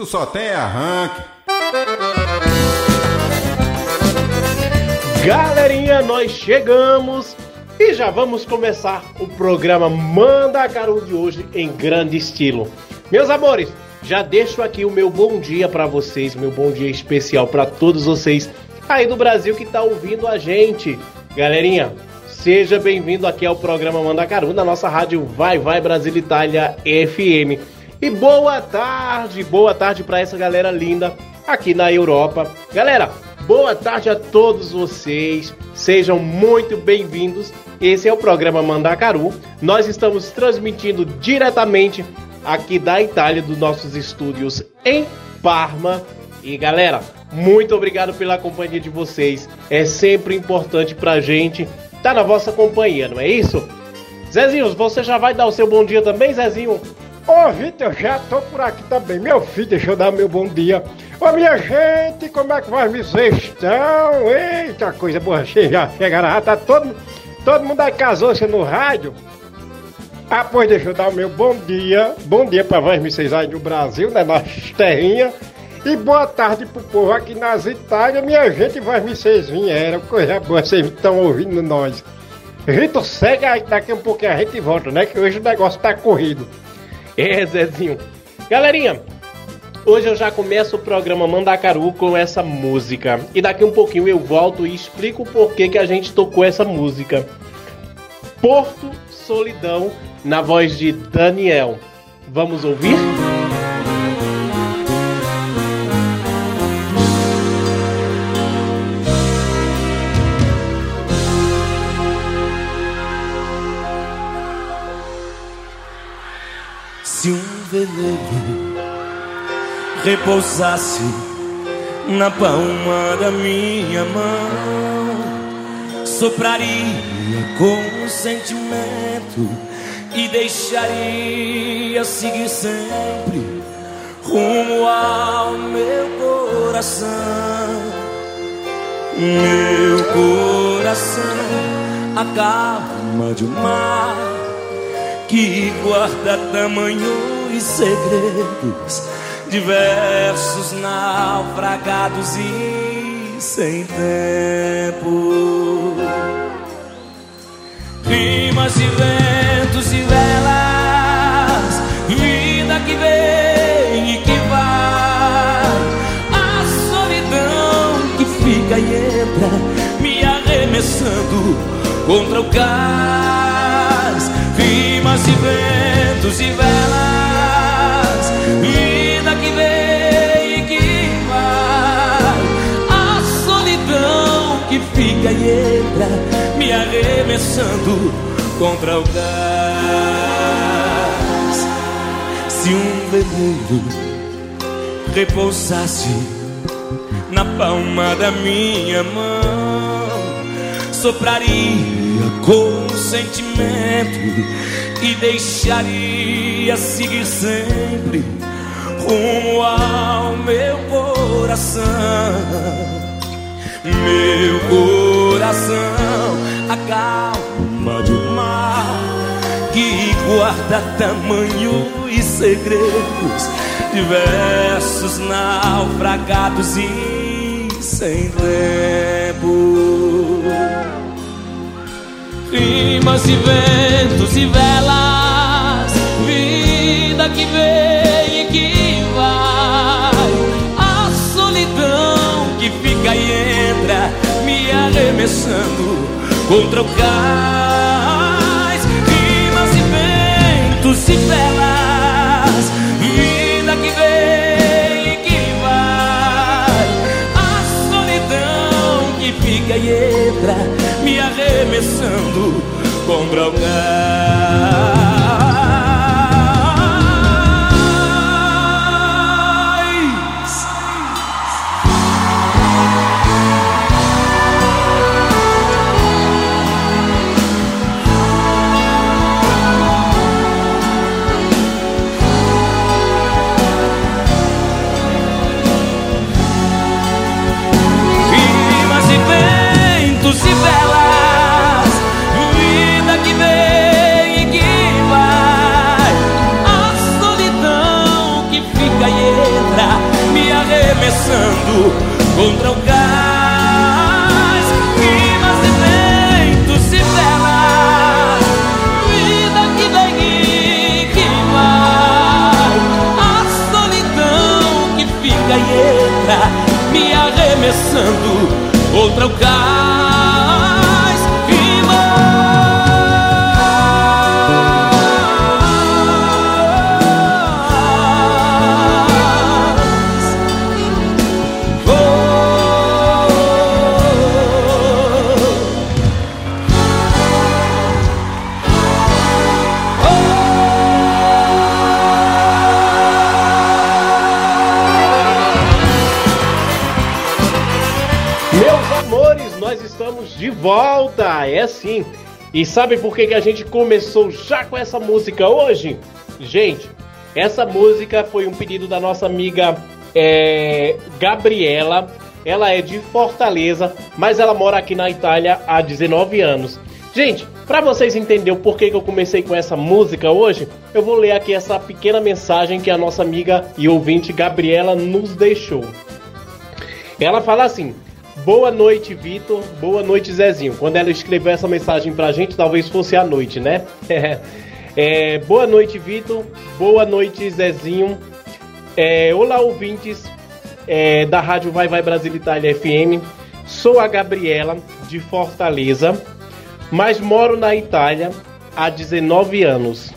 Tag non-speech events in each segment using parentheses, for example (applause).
Tu só tem arranque. Galerinha, nós chegamos e já vamos começar o programa Mandacaru de hoje em grande estilo. Meus amores, já deixo aqui o meu bom dia para vocês, meu bom dia especial para todos vocês aí do Brasil que tá ouvindo a gente. Galerinha, Seja bem-vindo aqui ao programa Mandacaru, na nossa rádio Vai Vai Brasil Itália FM. E boa tarde, boa tarde para essa galera linda aqui na Europa. Galera, boa tarde a todos vocês. Sejam muito bem-vindos. Esse é o programa Mandacaru. Nós estamos transmitindo diretamente aqui da Itália, dos nossos estúdios em Parma. E galera, muito obrigado pela companhia de vocês. É sempre importante pra gente tá na vossa companhia, não é isso? Zezinho, você já vai dar o seu bom dia também, Zezinho? Ô Vitor, já tô por aqui também. Meu filho, deixa eu dar meu bom dia. Ô minha gente, como é que vai vocês estão? Eita, coisa boa, já chegaram, já tá todo, todo mundo aí casou-se no rádio. Ah, pois deixa eu dar o meu bom dia. Bom dia pra vocês aí no Brasil, né, nas terrinhas. E boa tarde pro povo aqui nas Itálias. Minha gente, vocês vieram. Coisa boa, vocês estão ouvindo nós. Vitor, segue aí, daqui um pouquinho a gente volta, né? Que hoje o negócio tá corrido. É, Zezinho. Galerinha, hoje eu já começo o programa Mandacaru com essa música. E daqui um pouquinho eu volto e explico o porquê que a gente tocou essa música. Porto Solidão, na voz de Daniel. Vamos ouvir? Se um veleiro repousasse na palma da minha mão, sopraria com sentimento e deixaria seguir sempre rumo ao meu coração. Meu coração, a calma de um mar que guarda tamanhos segredos, diversos naufragados e sem tempo. Rimas e ventos e velas, vida que vem e que vai, a solidão que fica e entra, me arremessando contra o cais rimas e ventos e velas, me arremessando contra o gás. Se um veleiro repousasse na palma da minha mão, sopraria com sentimento e deixaria seguir sempre rumo ao meu coração. Meu coração, a calma de um mar que guarda tamanho e segredos, diversos naufragados e sem tempo rimas e ventos e velas, vida que vem e que vai, a solidão que fica e entra, me arremessando contra o cais, rimas e ventos e velas, vida que vem e que vai, a solidão que fica e entra, me arremessando contra o gás. Arremessando contra o gás. Rimas e ventos e velas, vida que vem e que vai. A solidão que fica e entra, me arremessando contra o gás. Volta, é assim. E sabe por que, que a gente começou já com essa música hoje? Gente, essa música foi um pedido da nossa amiga é, Gabriela. Ela é de Fortaleza, mas ela mora aqui na Itália há 19 anos. Gente, para vocês entenderem o porquê que eu comecei com essa música hoje, eu vou ler aqui essa pequena mensagem que a nossa amiga e ouvinte Gabriela nos deixou. Ela fala assim: Boa noite, Vitor. Boa noite, Zezinho. Quando ela escreveu essa mensagem pra gente, talvez fosse à noite, né? (laughs) é, boa noite, Vitor. Boa noite, Zezinho. É, olá, ouvintes é, da Rádio Vai Vai Brasil Itália FM. Sou a Gabriela, de Fortaleza, mas moro na Itália há 19 anos.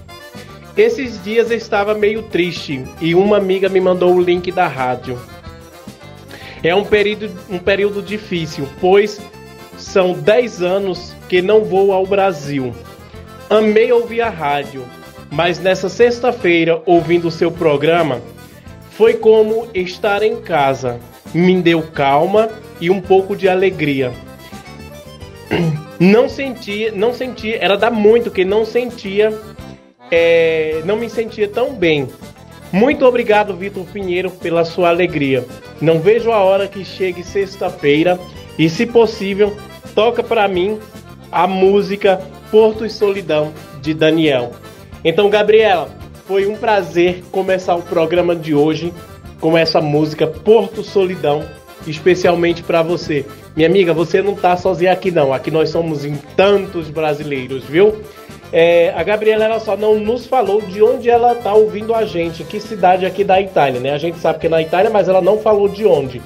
Esses dias eu estava meio triste e uma amiga me mandou o link da rádio. É um período, um período difícil, pois são 10 anos que não vou ao Brasil. Amei ouvir a rádio, mas nessa sexta-feira, ouvindo o seu programa, foi como estar em casa. Me deu calma e um pouco de alegria. Não sentia, não sentia, era dar muito que não sentia, é, não me sentia tão bem. Muito obrigado, Vitor Pinheiro, pela sua alegria. Não vejo a hora que chegue sexta-feira e, se possível, toca para mim a música Porto e Solidão de Daniel. Então, Gabriela, foi um prazer começar o programa de hoje com essa música Porto Solidão, especialmente para você. Minha amiga, você não tá sozinha aqui não. Aqui nós somos em tantos brasileiros, viu? É, a Gabriela ela só não nos falou de onde ela está ouvindo a gente, que cidade aqui da Itália, né? A gente sabe que é na Itália, mas ela não falou de onde.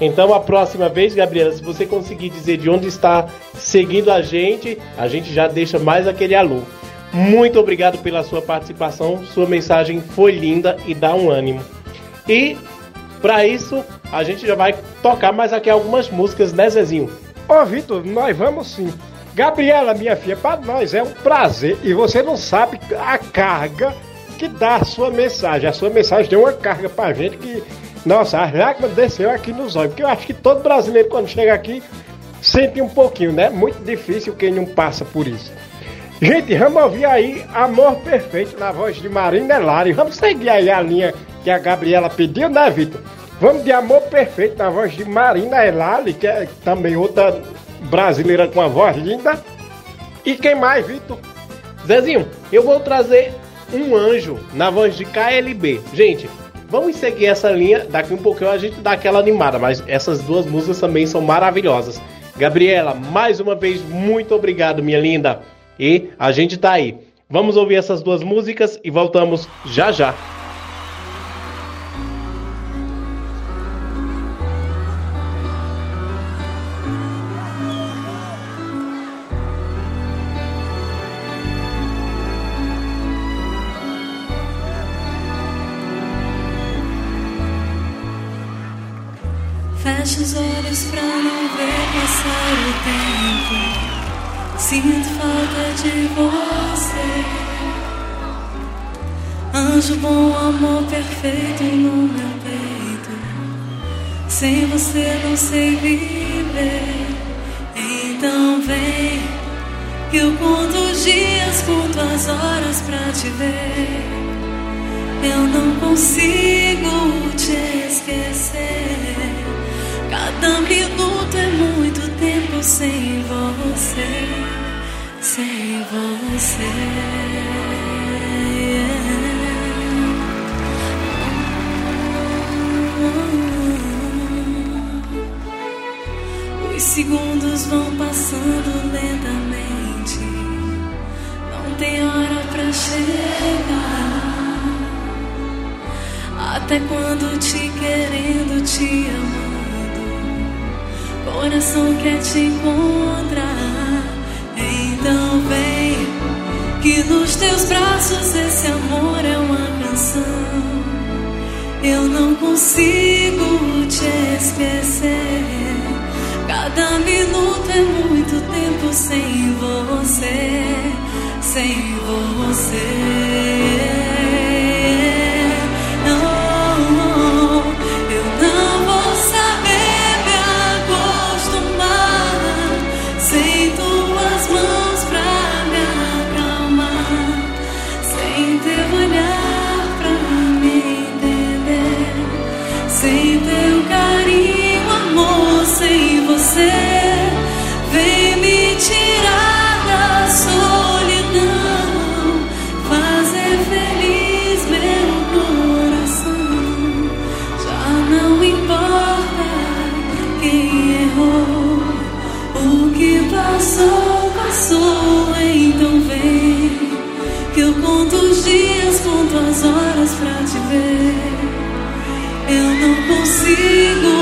Então a próxima vez, Gabriela, se você conseguir dizer de onde está seguindo a gente, a gente já deixa mais aquele alô. Muito obrigado pela sua participação, sua mensagem foi linda e dá um ânimo. E para isso, a gente já vai tocar mais aqui algumas músicas, né, Zezinho? Ô, Vitor, nós vamos sim. Gabriela, minha filha, para nós é um prazer e você não sabe a carga que dá a sua mensagem. A sua mensagem deu uma carga pra gente que, nossa, a lágrima desceu aqui nos olhos. Porque eu acho que todo brasileiro, quando chega aqui, sente um pouquinho, né? Muito difícil quem não passa por isso. Gente, vamos ouvir aí Amor Perfeito na voz de Marina Elari. Vamos seguir aí a linha que a Gabriela pediu, né, Vitor? Vamos de Amor Perfeito na voz de Marina Elali, que é também outra brasileira com a voz linda. E quem mais, Vitor? Zezinho, eu vou trazer um anjo na voz de KLB. Gente, vamos seguir essa linha. Daqui um pouquinho a gente dá aquela animada, mas essas duas músicas também são maravilhosas. Gabriela, mais uma vez, muito obrigado, minha linda. E a gente tá aí. Vamos ouvir essas duas músicas e voltamos já já. Os olhos pra não ver passar o tempo. Sinto falta de você. Anjo bom, amor perfeito no meu peito. Sem você não sei viver. Então vem, que eu conto os dias, conto as horas pra te ver. Eu não consigo te esquecer. Cada minuto é muito tempo sem você, sem você. Segundos vão passando lentamente. Não tem hora pra chegar. Até quando te querendo, te amando. Coração quer te encontrar. Então vem. Que nos teus braços esse amor é uma canção. Eu não consigo te esquecer. Cada minuto é muito tempo sem você, sem você. Consigo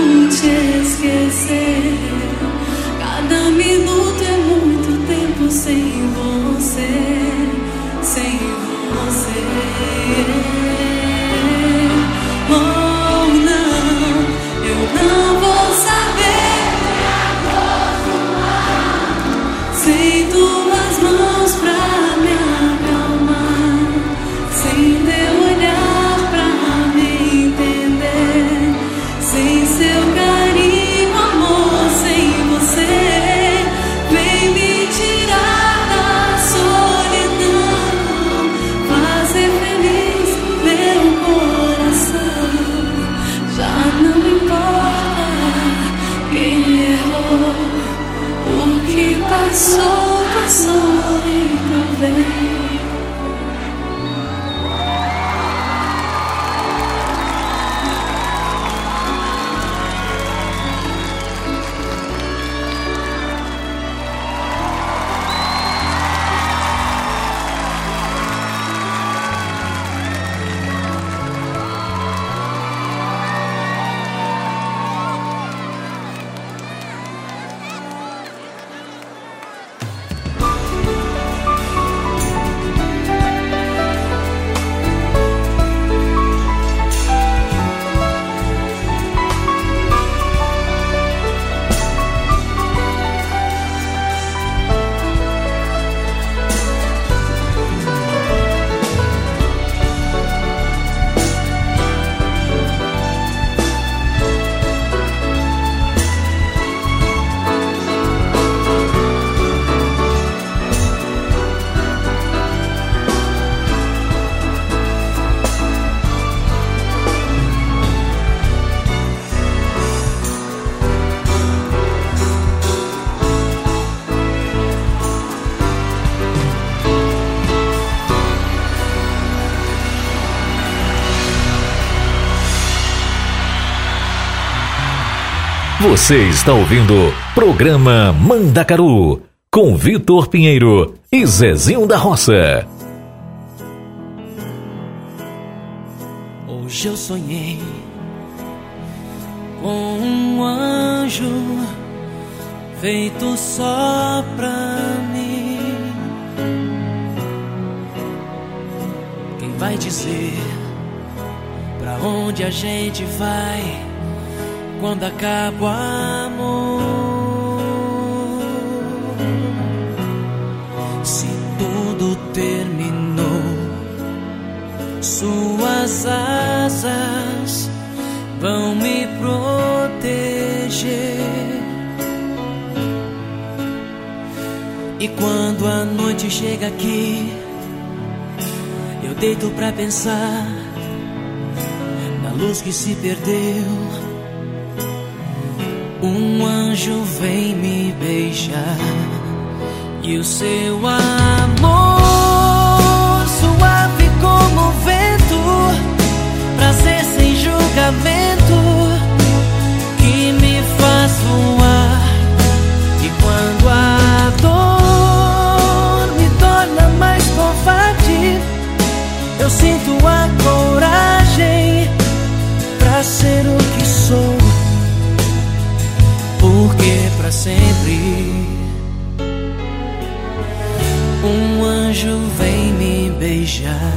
Você está ouvindo programa Mandacaru com Vitor Pinheiro e Zezinho da Roça. Hoje eu sonhei com um anjo feito só pra mim. Quem vai dizer pra onde a gente vai quando acaba o amor? Se tudo terminou suas asas vão me proteger. E quando a noite chega aqui, eu deito pra pensar na luz que se perdeu. Um anjo vem me beijar e o seu amor suave como o vento, prazer sem julgamento que me faz voar. E quando a dor me torna mais covarde, eu sinto para sempre um anjo vem me beijar.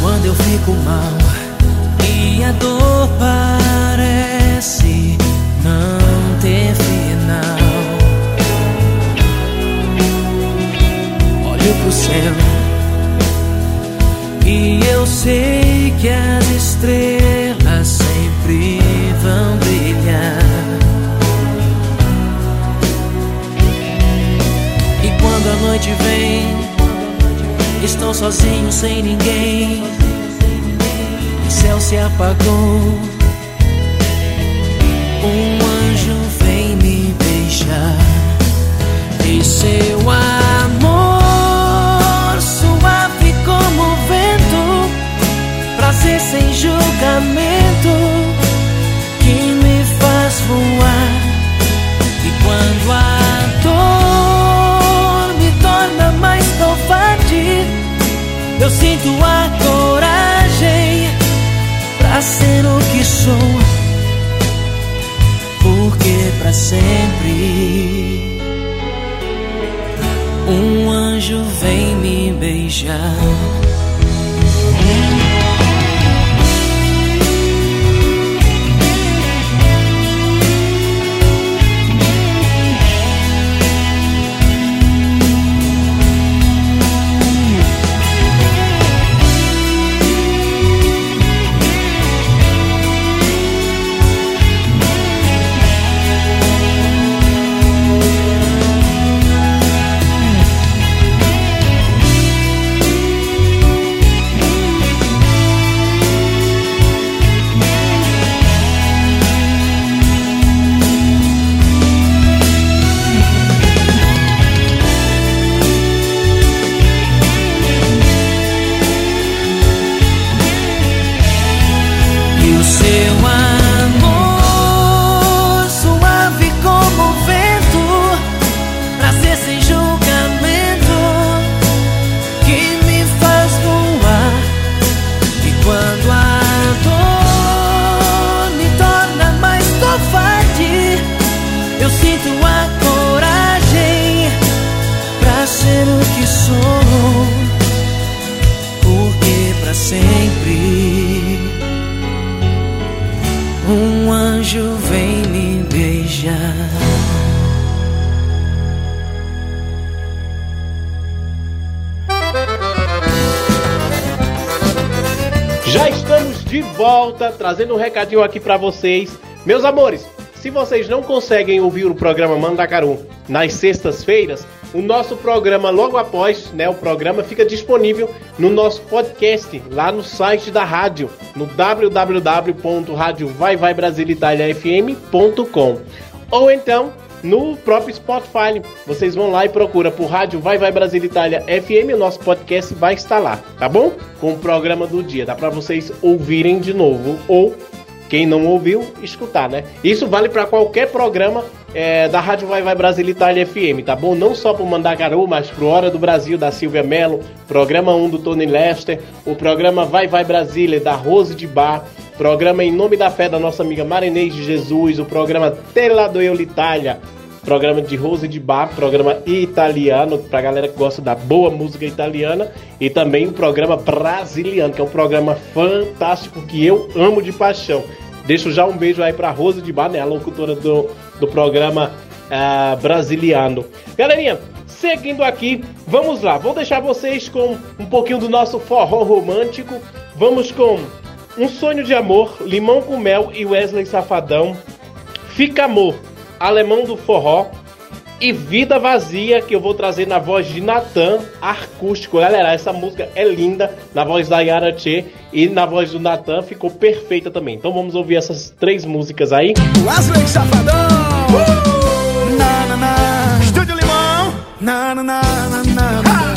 Quando eu fico mal e a dor parece não ter final. Olho pro céu e eu sei que as estrelas noite vem, estou sozinho sem ninguém. O céu se apagou. Um anjo vem me beijar. E seu amor suave como o vento, prazer sem julgamento que me faz voar. E quando a eu sinto a coragem pra ser o que sou. Porque pra sempre um anjo vem me beijar. Trazendo um recadinho aqui pra vocês. Meus amores, se vocês não conseguem ouvir o programa Mandacaru nas sextas-feiras, o nosso programa logo após, né, o programa fica disponível no nosso podcast, lá no site da rádio, no www.radiovaivaibrasilitaliafm.com ou então no próprio Spotify. Vocês vão lá e procura por Rádio Vai Vai Brasil Itália FM, o nosso podcast vai estar lá, tá bom? Com o programa do dia, dá para vocês ouvirem de novo ou quem não ouviu, escutar, né? Isso vale para qualquer programa é, da Rádio Vai Vai Brasil Itália FM, tá bom? Não só pro Mandacaru, mas pro Hora do Brasil da Silvia Mello, programa 1 do Tony Lester, o programa Vai Vai Brasília da Rose de Bar, programa Em Nome da Fé da nossa amiga Marinês de Jesus, o programa Tela do Itália, programa de Rose de Bar, programa italiano, pra galera que gosta da boa música italiana, e também o programa brasiliano, que é um programa fantástico que eu amo de paixão. Deixo já um beijo aí pra Rose de Bar, né, a locutora do, do programa ah, brasiliano. Galerinha, seguindo aqui, vamos lá, vou deixar vocês com um pouquinho do nosso forró romântico. Vamos com Um Sonho de Amor, Limão com Mel e Wesley Safadão. Fica Amor, Alemão do Forró e Vida Vazia, que eu vou trazer na voz de Natan, acústico. Galera, essa música é linda, na voz da Yara Tchê e na voz do Natan ficou perfeita também. Então vamos ouvir essas três músicas aí. Wesley Safadão! Na, na, na. Estúdio Limão! Na, na, na, na, na, na,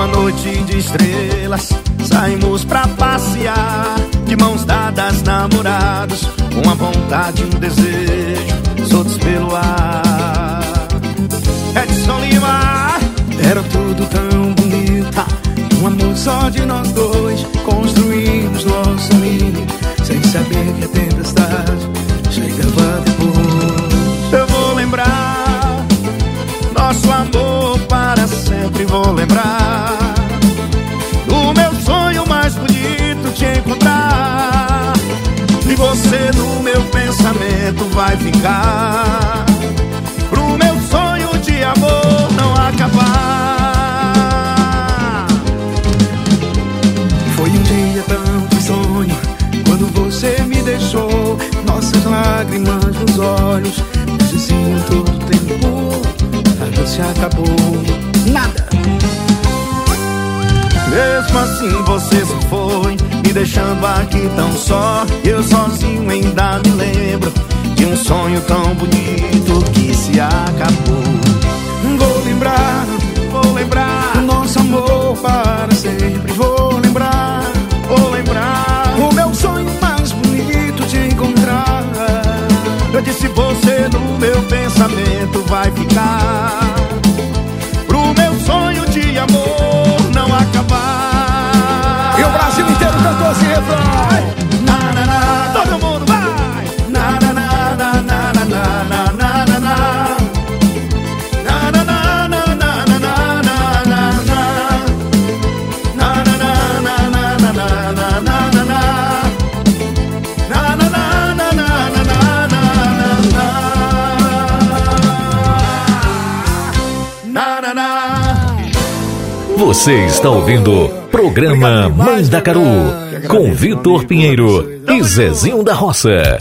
numa noite de estrelas, saímos pra passear. De mãos dadas, namorados, com a vontade um desejo, soltos pelo ar. Edson Lima, era tudo tão bonito. Um amor só de nós dois, construímos nosso ninho, sem saber que a tempestade chegava depois. Eu vou lembrar nosso amor para sempre, vou lembrar E você no meu pensamento vai ficar. Pro meu sonho de amor não acabar. Foi um dia tão sonho quando você me deixou. Nossas lágrimas nos olhos diziam todo o tempo. Nada se acabou. Mesmo assim você se foi, me deixando aqui tão só. Eu sozinho ainda me lembro de um sonho tão bonito que se acabou. Vou lembrar, vou lembrar nosso amor para sempre. Vou lembrar, vou lembrar o meu sonho mais bonito de encontrar. Eu disse você no meu pensamento vai ficar. Esse refrão. Na, na, na, todo mundo vai! Na, na, na, na, na, na, na, na, na, na. Você está ouvindo Programa Mandacaru com Vitor Pinheiro e Zezinho da Roça.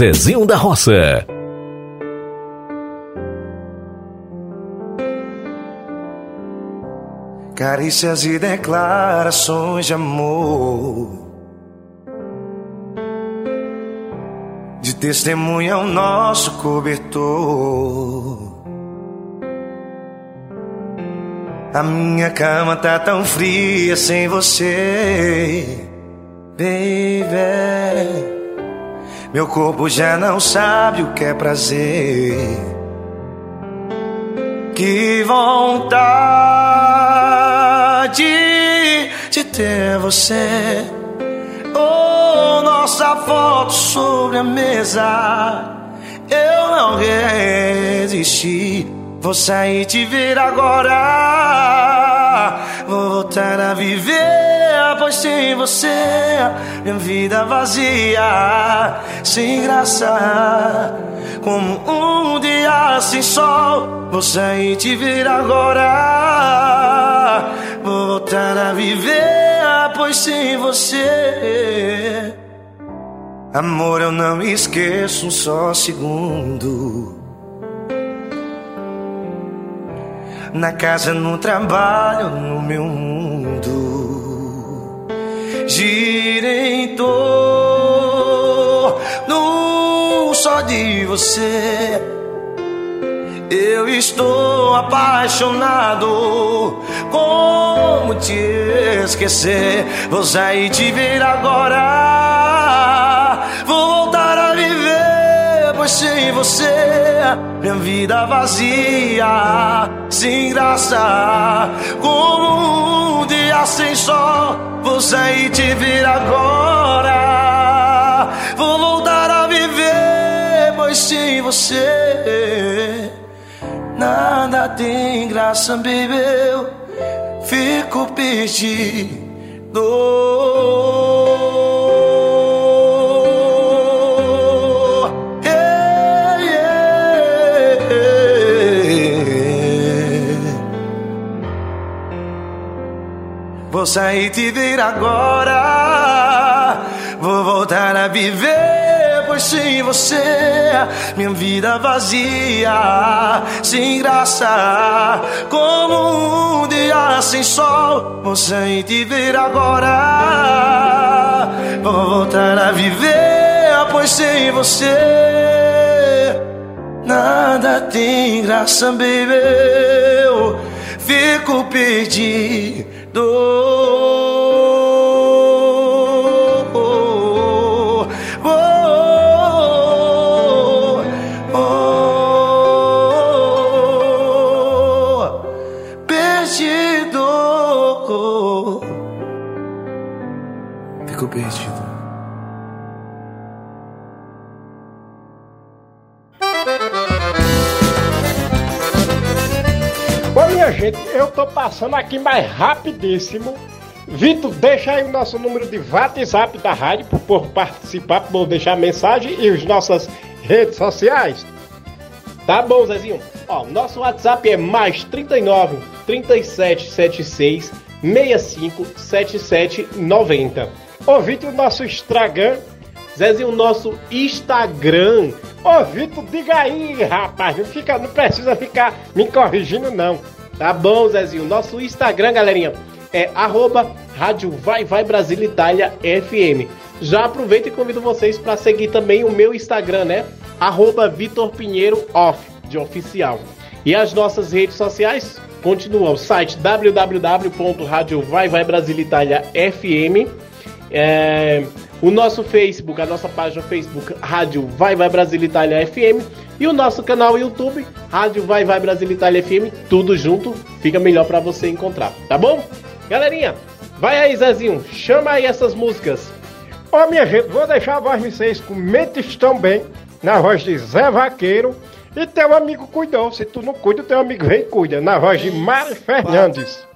Zezinho da Roça. Carícias e declarações de amor. De testemunha o nosso cobertor. A minha cama tá tão fria sem você, baby. Meu corpo já não sabe o que é prazer. Que vontade de ter você. Oh, nossa foto sobre a mesa. Eu não resisti. Vou sair te ver agora. Vou voltar a viver, pois sem você minha vida vazia, sem graça, como um dia sem sol. Vou sair te ver agora. Vou voltar a viver, pois sem você. Amor, eu não esqueço um só segundo. na casa, no trabalho, no meu mundo. Gira em torno só de você. Eu estou apaixonado. Como te esquecer? Vou sair te ver agora. Vou voltar a viver, pois sem você minha vida vazia, sem graça, como um sem sol. Vou sair te ver agora. Vou voltar a viver, pois sem você nada tem graça, baby. Eu fico perdido. Vou sair te ver agora. Vou voltar a viver, pois sem você minha vida vazia, sem graça, como um dia sem sol. Vou sair te ver agora. Vou voltar a viver, pois sem você nada tem graça, baby. Eu fico perdido. Perdido. Fico perdido. Gente, eu tô passando aqui mais rapidíssimo. Vitor, deixa aí o nosso número de WhatsApp da rádio pro povo participar, povo deixar mensagem e as nossas redes sociais. Tá bom, Zezinho? Ó, nosso WhatsApp é mais 39 37 76 65 77 90. Ô Vitor, o nosso Instagram. Zezinho, o nosso Instagram. Ô Vitor, diga aí, rapaz. Não, fica, não precisa ficar me corrigindo, não. Tá bom, Zezinho. Nosso Instagram, galerinha, é arroba Rádio Vai Vai Brasil Itália FM. Já aproveito e convido vocês para seguir também o meu Instagram, né? Arroba Vitor Pinheiro Off, de oficial. E as nossas redes sociais continuam o site www.radiovaivaibrasilitaliafm é, o nosso Facebook, a nossa página Facebook Rádio Vai Vai Brasil Itália FM e o nosso canal YouTube Rádio Vai Vai Brasil Itália FM, tudo junto, fica melhor para você encontrar, tá bom? Galerinha, vai aí Zezinho, chama aí essas músicas. Ó, minha gente, vou deixar a voz de vocês com Mentes Tão Bem, na voz de Zé Vaqueiro, E teu amigo cuidou. Se tu não cuida, teu amigo vem e cuida. Na voz de Mari Fernandes.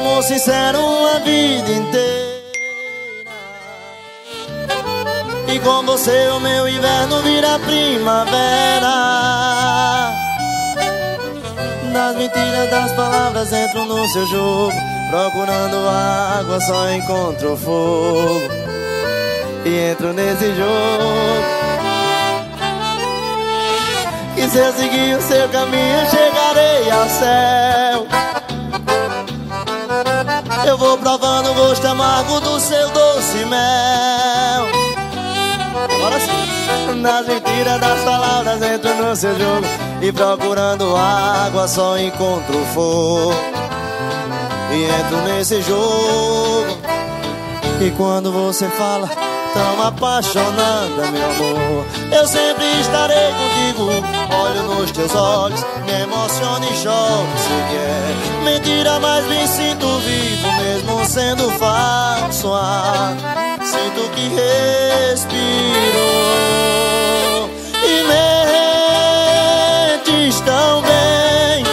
Amor sincero uma vida inteira. E com você o meu inverno vira primavera. Nas mentiras das palavras entro no seu jogo. Procurando água só encontro fogo. E entro nesse jogo. E se eu seguir o seu caminho, chegarei ao céu. Eu vou provando o gosto amargo do seu doce mel. Agora sim. Nas mentiras das palavras entro no seu jogo E procurando água só encontro fogo E entro nesse jogo E quando você fala tão apaixonada, meu amor. Eu sempre estarei contigo. Olho nos teus olhos, me emociono e choro se quer Mentira, mas me sinto vivo mesmo sendo falso ar. Sinto que respiro. E mentes tão bem.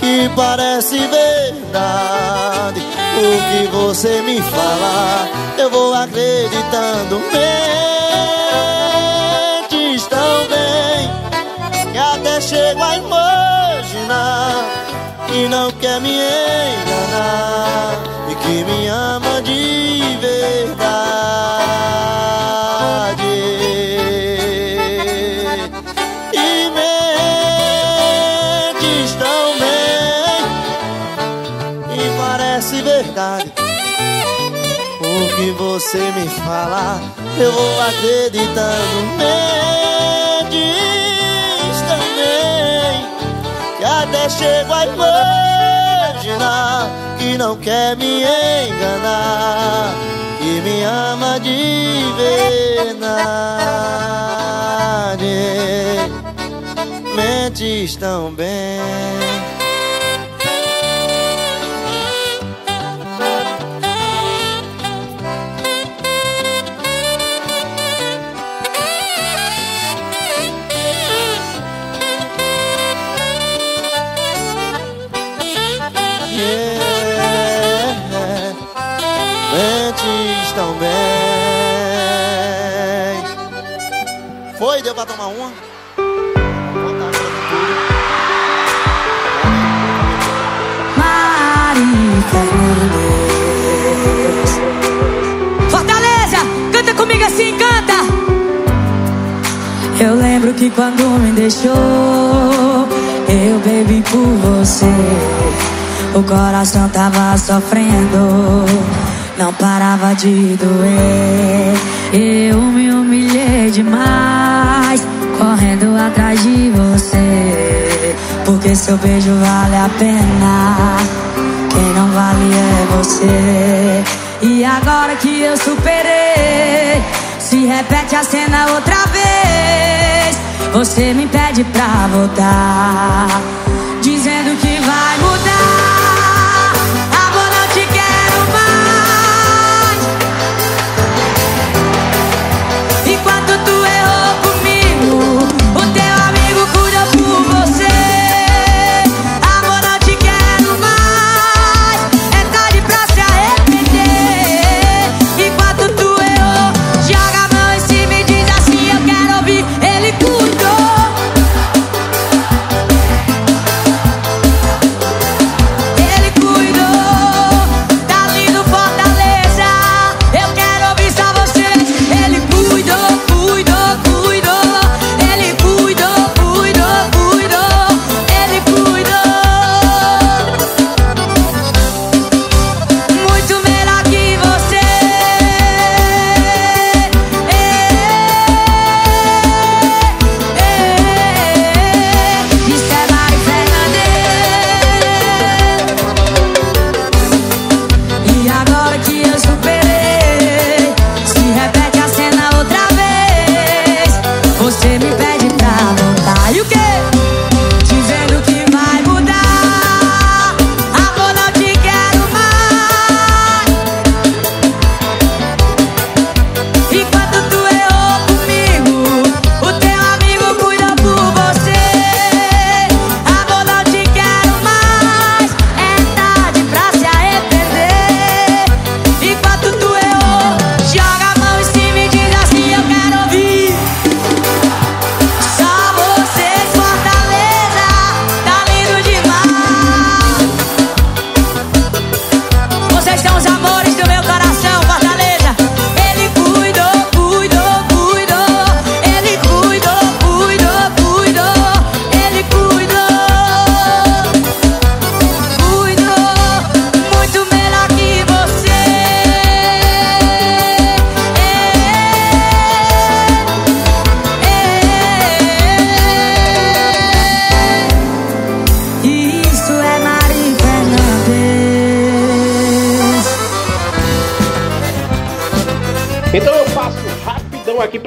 Que parece verdade O que você me fala Eu vou acreditando. Mentes tão bem Que até chego a imaginar Que não quer me enganar você me fala Eu vou acreditando Mentes também. Que até chego a imaginar Que não quer me enganar Que me ama de verdade. Mentes tão Pra tomar uma? Fortaleza, canta comigo assim, canta. Eu lembro que quando me deixou, eu bebi por você. O coração tava sofrendo, não parava de doer. Eu me humilhei demais, correndo atrás de você. Porque seu beijo vale a pena, quem não vale é você. E agora que eu superei, se repete a cena outra vez. Você me pede pra voltar,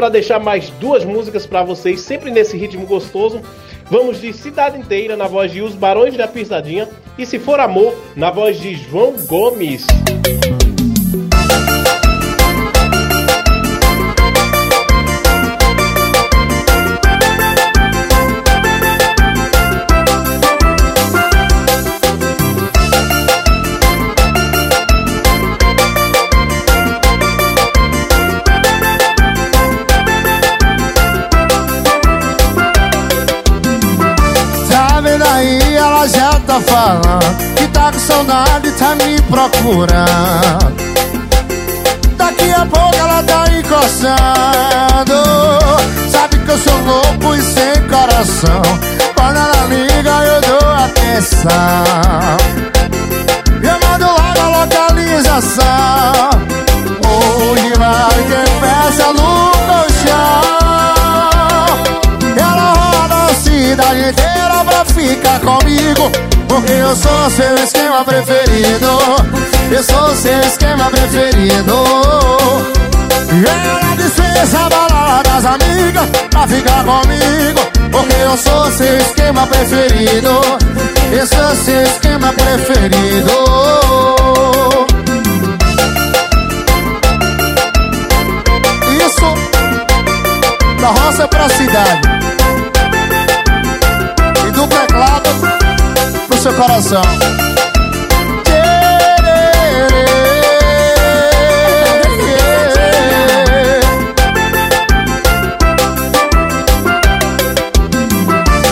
para deixar mais duas músicas para vocês, sempre nesse ritmo gostoso. Vamos de Cidade Inteira na voz de Os Barões da Pisadinha e Se For Amor na voz de João Gomes. Saudade, tá me procurando. Daqui a pouco ela tá encostando Sabe que eu sou louco e sem coração. Quando ela liga eu dou atenção. Eu mando logo a localização. Onde vai quem peça no colchão? Ela roda a cidade inteira pra ficar comigo Porque eu sou seu esquema preferido. Eu sou seu esquema preferido. Ela dispensa a balada das amigas Pra ficar comigo. Porque eu sou seu esquema preferido. Eu sou seu esquema preferido. Isso da roça pra cidade. E do teclado seu coração.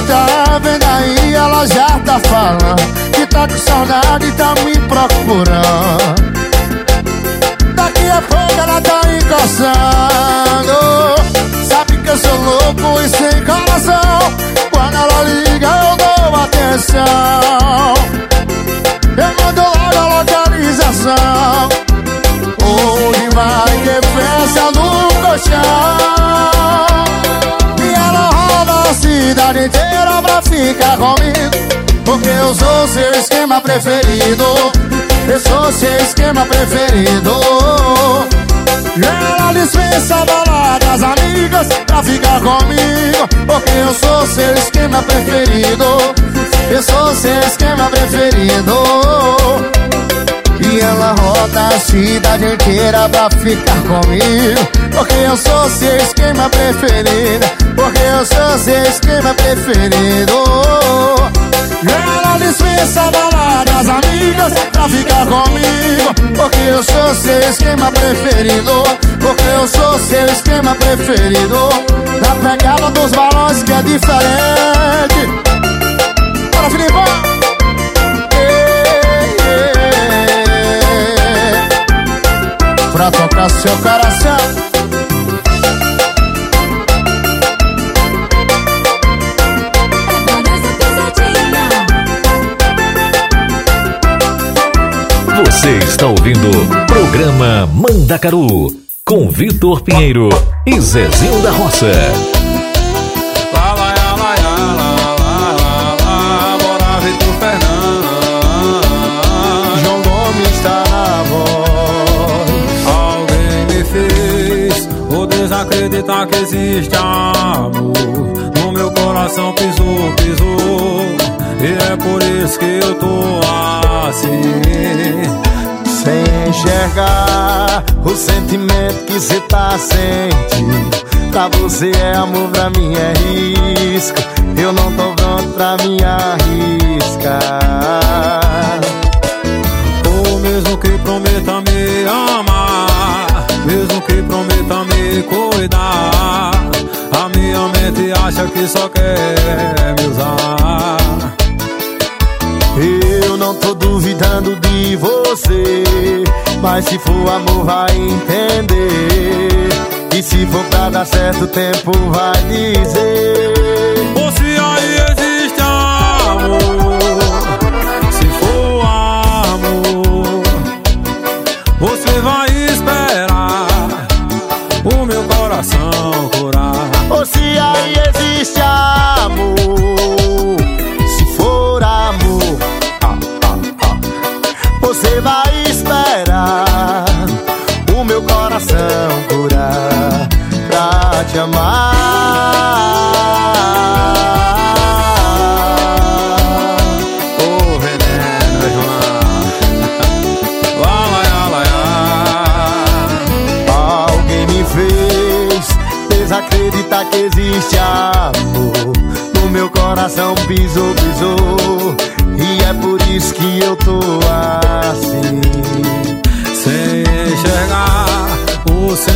Tá vendo aí, ela já tá falando que tá com saudade e tá me procurando. Daqui a pouco ela tá encostando que eu sou louco e sem coração. Quando ela liga eu dou atenção. Eu mando logo a localização. Onde vai que fecha no colchão? E ela roda a cidade inteira pra ficar comigo. Porque eu sou seu esquema preferido. Eu sou seu esquema preferido. E ela dispensa balada das amigas pra ficar comigo Porque eu sou seu esquema preferido. Eu sou seu esquema preferido E ela roda a cidade inteira pra ficar comigo. Porque eu sou seu esquema preferido. Porque eu sou seu esquema preferido. Ela dispensa a balada das amigas pra ficar comigo. Porque eu sou seu esquema preferido. Porque eu sou seu esquema preferido. Na pegada dos balões que é diferente. Bora, Filipão! Pra tocar seu coração Você está ouvindo o programa Mandacaru com Vitor Pinheiro e Zezinho da Roça. Desacreditar que existe amor. No meu coração pisou, pisou. E é por isso que eu tô assim. Sem enxergar o sentimento que cê tá sentindo Pra você é amor, pra mim é risco Eu não tô pronto pra me arriscar Ou mesmo que prometa me amar, que prometa me cuidar, a minha mente acha que só quer me usar. Eu não tô duvidando de você Mas se for amor vai entender. E se for pra dar certo o tempo vai dizer coração curar. Ou se aí existe amor Se for amor ah, ah, ah, Você vai esperar O meu coração curar Pra amor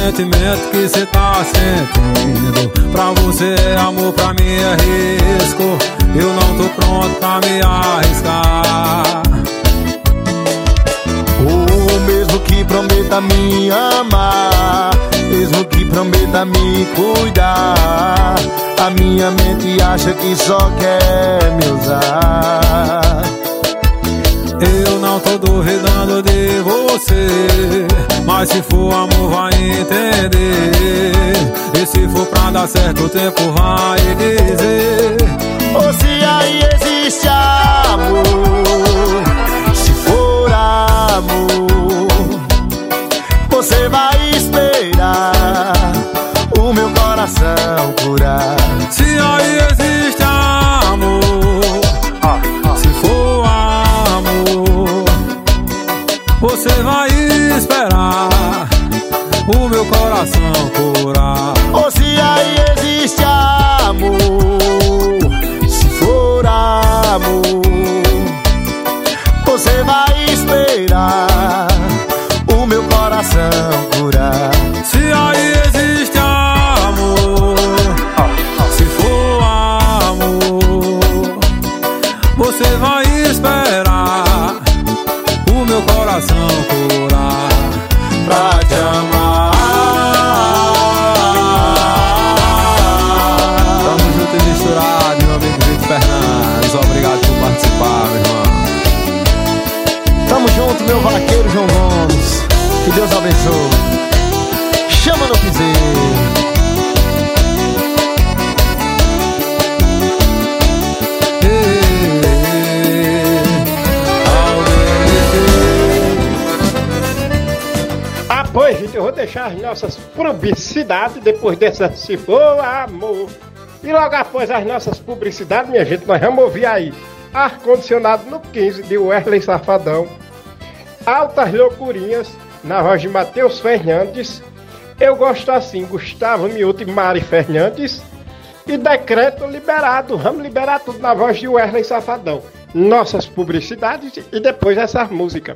sentimento que cê tá sentindo. Pra você é amor, pra mim é risco. Eu não tô pronto pra me arriscar. O mesmo que prometa me amar Mesmo que prometa me cuidar A minha mente acha que só quer me usar Eu não tô duvidando de você Mas se for amor vai entender. E se for pra dar certo o tempo vai dizer. Ou se aí existe amor Se for amor Você vai esperar O meu coração curar. Se aí existe coração curar nossas publicidades depois dessa Se For Amor. E logo após as nossas publicidades, minha gente, nós vamos ouvir aí Ar-condicionado no 15 de Wesley Safadão. Altas Loucurinhas na voz de Matheus Fernandes. Eu gosto assim, Gustavo Miúto e Mari Fernandes. E decreto liberado. Vamos liberar tudo na voz de Wesley Safadão. Nossas publicidades e depois essa música.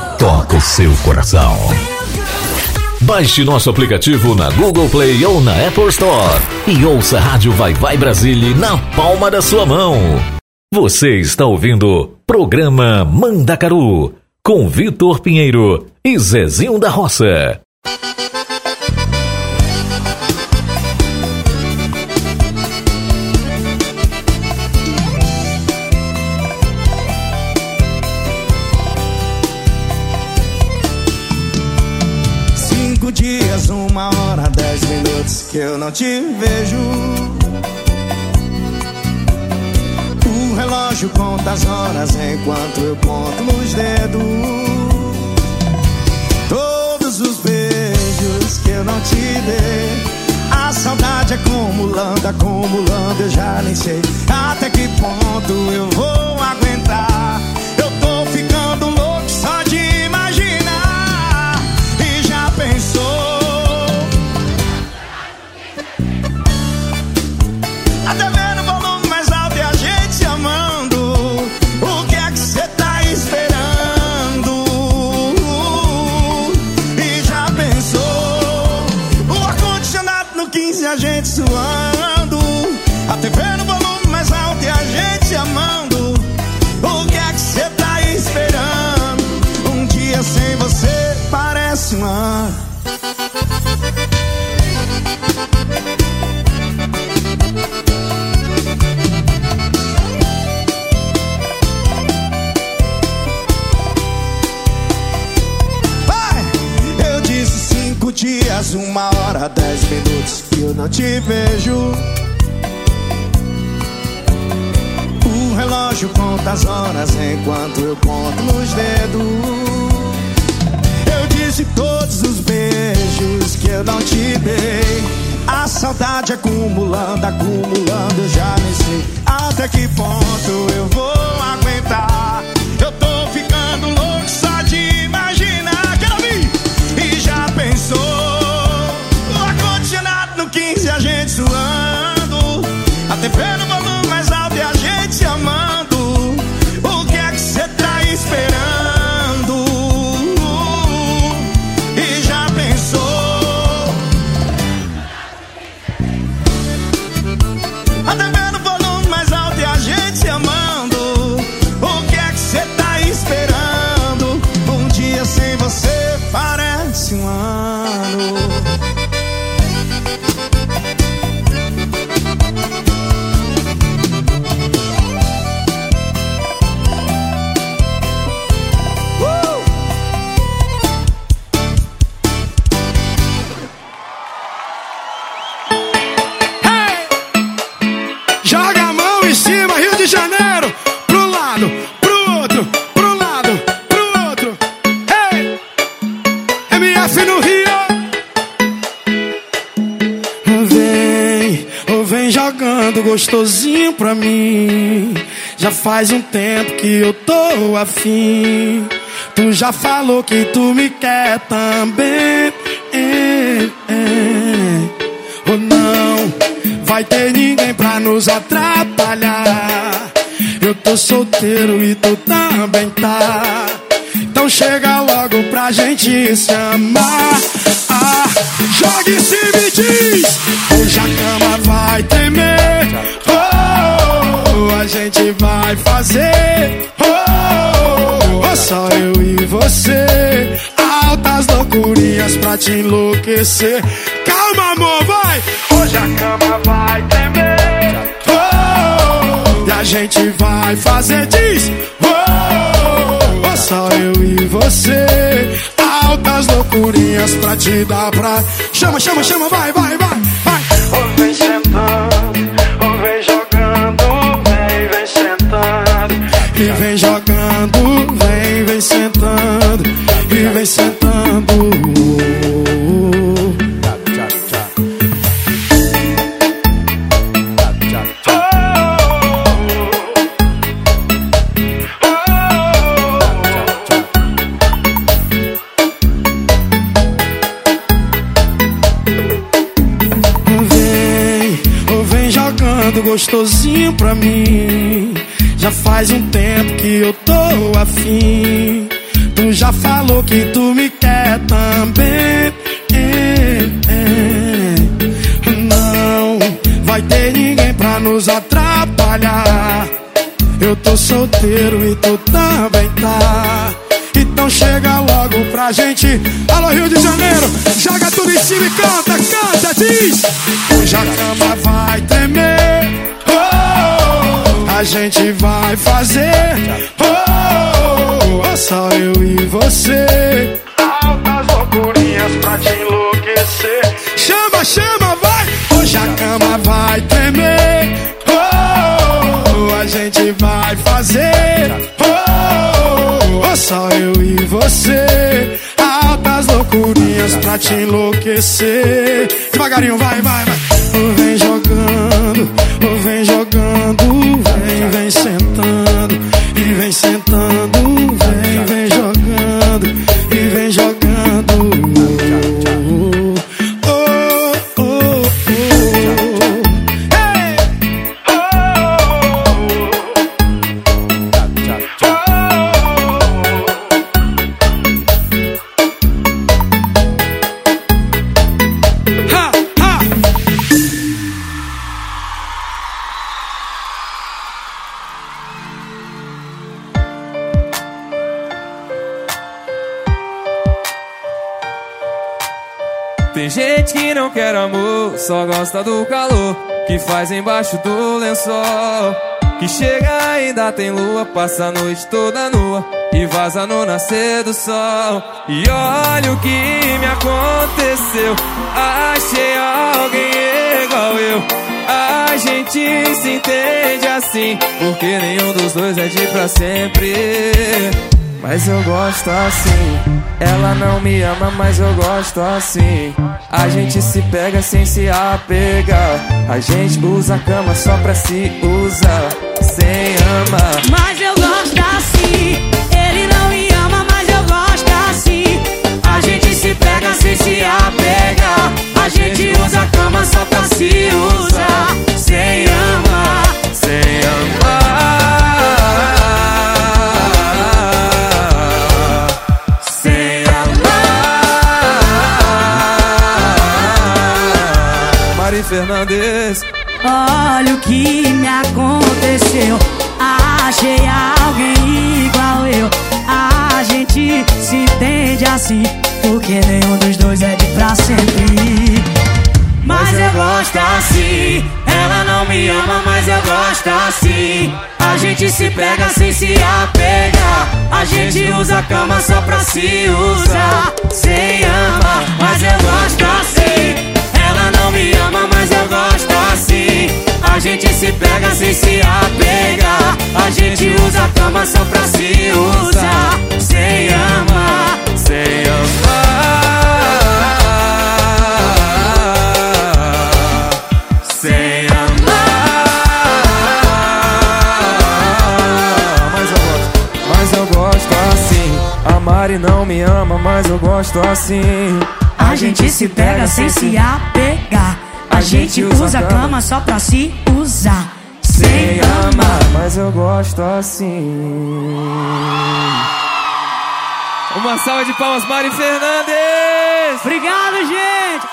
toca o seu coração. Baixe nosso aplicativo na Google Play ou na Apple Store e ouça a Rádio Vai Vai Brasília na palma da sua mão. Você está ouvindo Programa Mandacaru com Vitor Pinheiro e Zezinho da Roça. Que eu não te vejo. O relógio conta as horas enquanto eu conto nos dedos. Todos os beijos que eu não te dei. A saudade acumulando, acumulando, eu já nem sei até que ponto eu vou aguentar. Faz uma hora, dez minutos que eu não te vejo. O relógio conta as horas enquanto eu conto nos dedos. Eu disse todos os beijos que eu não te dei. A saudade acumulando, acumulando, eu já nem sei até que ponto eu vou aguentar. Faz um tempo que eu tô afim. Tu já falou que tu me quer também. É, é. Ou não vai ter ninguém pra nos atrapalhar. Eu tô solteiro e tu também tá. Então chega logo pra gente se amar. Ah, cima e diz: Hoje a cama vai tremer. Oh, gente vai fazer. Oh, oh, só eu e você. Altas loucurinhas pra te enlouquecer. Calma, amor, vai. Hoje a cama vai tremer. Oh, e a gente vai fazer. Diz: oh, oh, só eu e você. Altas loucurinhas pra te dar pra. Chama, chama, chama, vai, vai, vai, vai. E vem jogando, vem, vem sentando. E vem sentando. Vem, ou vem jogando gostosinho pra mim. Que embaixo do lençol. Que chega ainda tem lua, passa a noite toda nua e vaza no nascer do sol. E olha o que me aconteceu. Achei alguém igual eu. A gente se entende assim, porque nenhum dos dois é de pra sempre. Mas eu gosto assim. Ela não me ama, mas eu gosto assim. A gente se pega sem se apegar. A gente usa a cama só pra se usar. Sem amar. Mas eu gosto assim. Ele não me ama, mas eu gosto assim. A gente se pega sem se apegar. A gente usa a cama só pra se usar. Fernandes. Olha o que me aconteceu. Achei alguém igual eu. A gente se entende assim. Porque nenhum dos dois é de pra sempre. Mas eu gosto assim. Ela não me ama, mas eu gosto assim. A gente se pega sem se apegar. A gente usa a cama só pra se usar. Sem amar, mas eu gosto assim. A gente se pega sem se apegar. A gente usa a cama só pra se usar. Sem amar, Sem amar. sem amar. Mas eu gosto, mas eu gosto assim. A Mari não me ama, mas eu gosto assim. A gente se pega sem se apegar. A gente usa a cama só pra se usar. Sem amar. Mas eu gosto assim. Uma salva de palmas, Mari Fernandes! Obrigado, gente!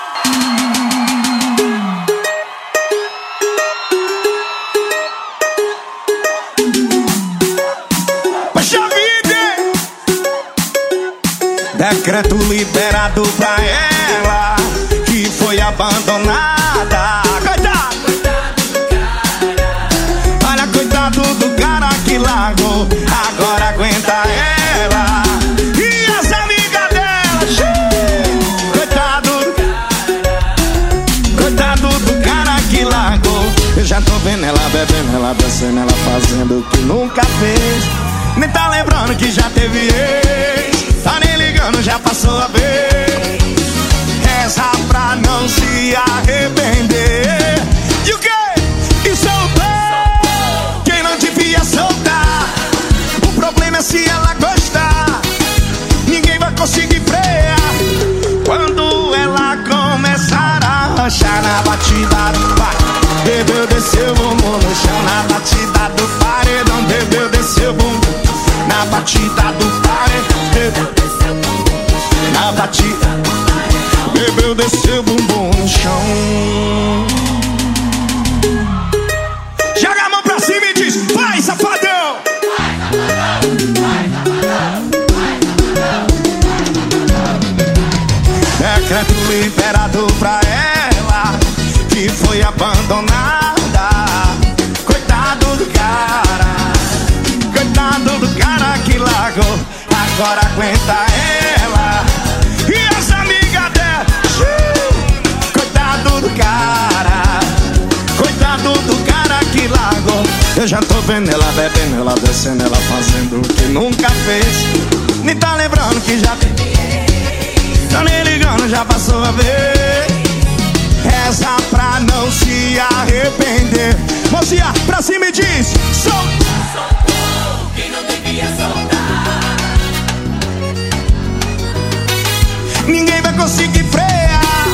Puxa vida! Decreto liberado pra ela que foi abandonada. Coitado! Olha, coitado do cara que largou. Agora aguenta ela e as amigas dela. xiii. Coitado! Coitado do cara que largou. Eu já tô vendo ela bebendo, ela dançando, ela fazendo o que nunca fez. Nem tá lembrando que já teve ex. Tá nem ligando, já passou a vez. Reza pra não se arrepender. E o quê? E soltou. Quem não devia soltar. O problema é se ela gostar. Ninguém vai conseguir frear. Quando ela começar a rochar na batida do pai. Bebeu, desceu, bumbum no chão Na batida do paredão Bebeu, desceu, bumbum Na batida do paredão Bebeu, desceu, bumbum Na batida Desceu, bumbum no chão. Joga a mão pra cima e diz Vai, safadão! Decreto liberado pra ela Que foi abandonada. Coitado do cara Coitado do cara que largou. Agora aguenta ela Eu já tô vendo ela bebendo, ela descendo Ela fazendo o que nunca fez. Nem tá lembrando que já teve Tá nem ligando, já passou a vez Reza pra não se arrepender. Mocinha, pra cima e diz Soltou quem não devia soltar Ninguém vai conseguir frear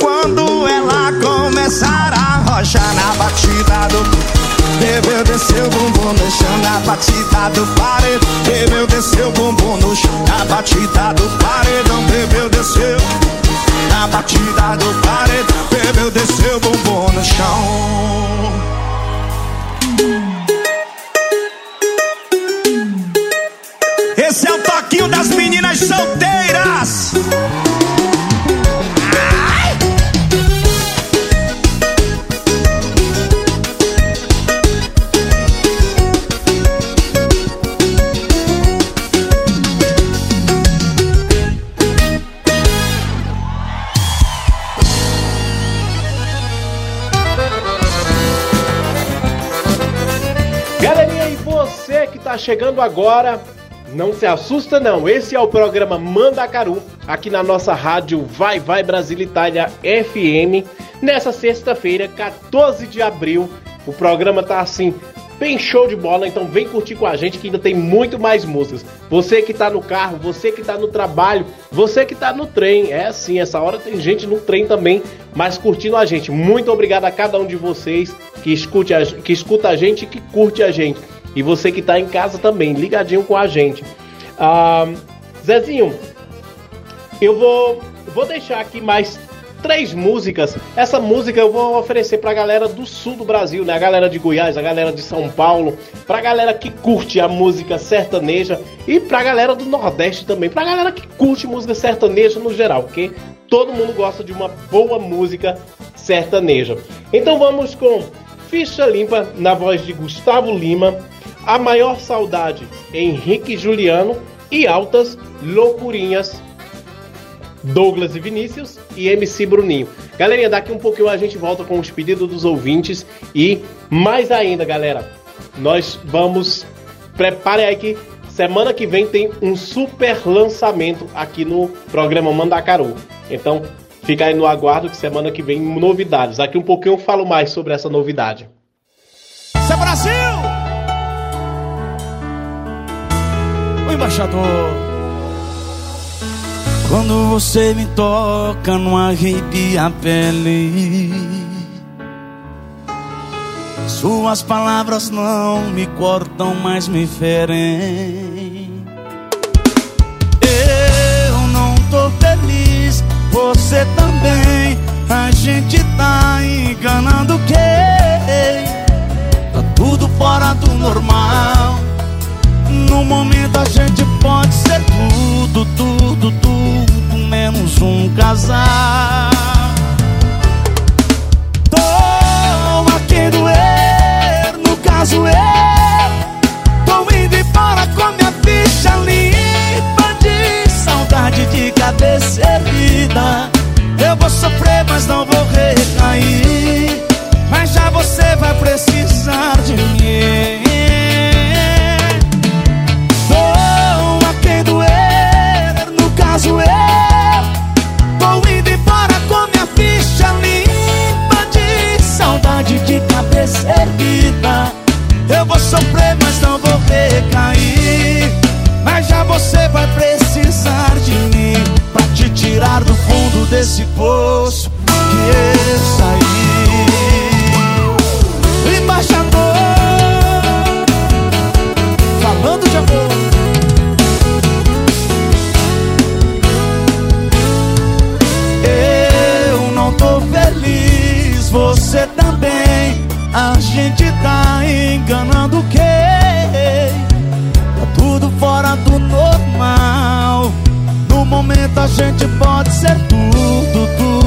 Quando ela começar a rochar na batida do Bebeu, desceu o bumbum no chão Na batida do paredão. Bebeu, desceu o bumbum no chão Na batida do paredão. Bebeu, desceu Na batida do paredão. Bebeu, desceu o bumbum no chão. Esse é o toquinho das meninas solteiras chegando agora, não se assusta não. Esse é o programa Mandacaru, aqui na nossa rádio Vai Vai Brasil Itália FM. Nessa sexta-feira, 14 de abril, o programa tá assim bem show de bola, então vem curtir com a gente que ainda tem muito mais músicas. Você que tá no carro, você que tá no trabalho, você que tá no trem, é assim, essa hora tem gente no trem também, mas curtindo a gente. Muito obrigado a cada um de vocês que, escute a, que escuta a gente e que curte a gente. E você que tá em casa também, ligadinho com a gente. Ah, Zezinho, eu vou, vou deixar aqui mais três músicas. Essa música eu vou oferecer pra galera do sul do Brasil, né? A galera de Goiás, a galera de São Paulo, pra galera que curte a música sertaneja e pra galera do Nordeste também, pra galera que curte música sertaneja no geral, porque todo mundo gosta de uma boa música sertaneja. Então vamos com Ficha Limpa na voz de Gustavo Lima, A Maior Saudade, Henrique Juliano e Altas Loucurinhas Douglas e Vinícius e MC Bruninho. Galerinha, daqui um pouquinho a gente volta com os pedidos dos ouvintes e mais ainda, galera, nós vamos prepare aí que semana que vem tem um super lançamento aqui no programa Mandacaru. Então, fica aí no aguardo que semana que vem novidades. Daqui um pouquinho eu falo mais sobre essa novidade. Isso é Brasil! O embaixador quando você me toca, não arrepia a pele. Suas palavras não me cortam, mas me ferem. Eu não tô feliz, você também. A gente tá enganando quem? Tá tudo fora do normal. No momento a gente pode ser tudo, tudo, tudo Menos um casal. Tô a quem doer, no caso eu Tô indo embora com minha ficha limpa De saudade de cabeça erguida. Eu vou sofrer, mas não vou recair. Mas já você vai precisar de mim sofrer, mas não vou recair Mas já você vai precisar de mim Pra te tirar do fundo desse poço Que eu saí Momento a gente pode ser tudo, tudo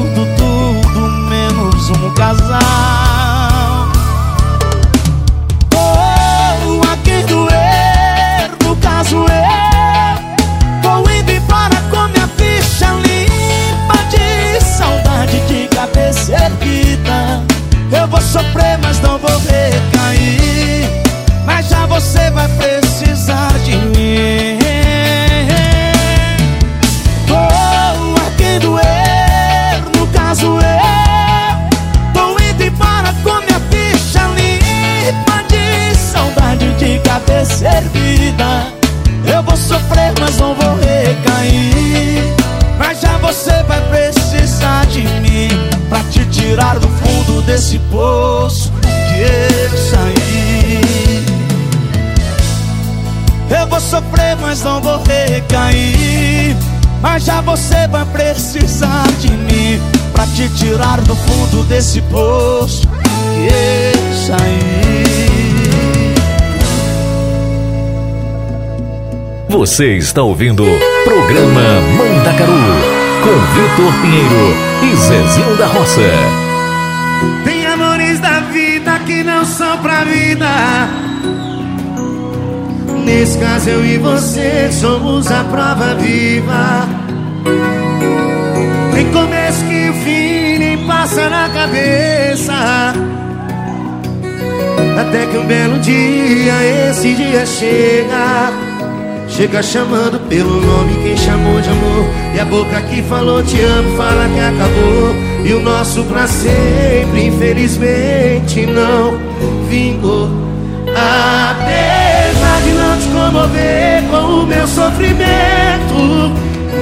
Mas já você vai precisar de mim pra te tirar do fundo desse poço que eu saí. Você está ouvindo Programa Mandacaru com Vitor Pinheiro e Zezinho da Roça. Tem amores da vida que não são pra vida. Nesse caso eu e você somos a prova viva. Nem começo que o fim nem passa na cabeça. Até que um belo dia, esse dia chega. Chega chamando pelo nome quem chamou de amor. E a boca que falou te amo fala que acabou. E o nosso pra sempre infelizmente não vingou. Te comover com o meu sofrimento.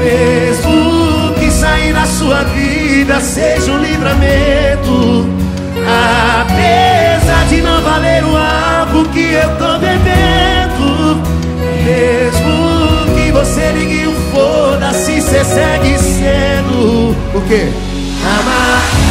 Mesmo que sair da sua vida seja um livramento. Apesar de não valer o álcool que eu tô bebendo Mesmo que você ligue o foda-se, cê segue sendo. O quê? Amar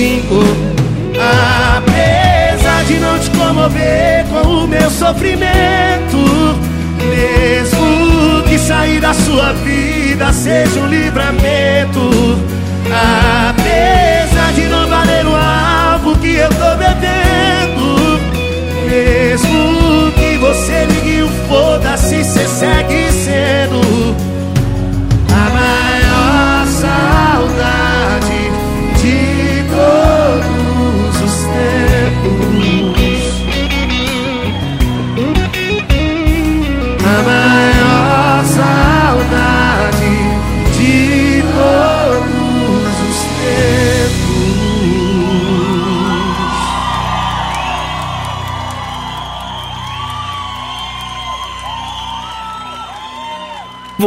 vingou Apesar de não te comover com o meu sofrimento Mesmo que sair da sua vida seja um livramento. Apesar de não valer o álcool que eu tô bebendo mesmo que você ligue o foda-se, cê segue sendo a maior saudade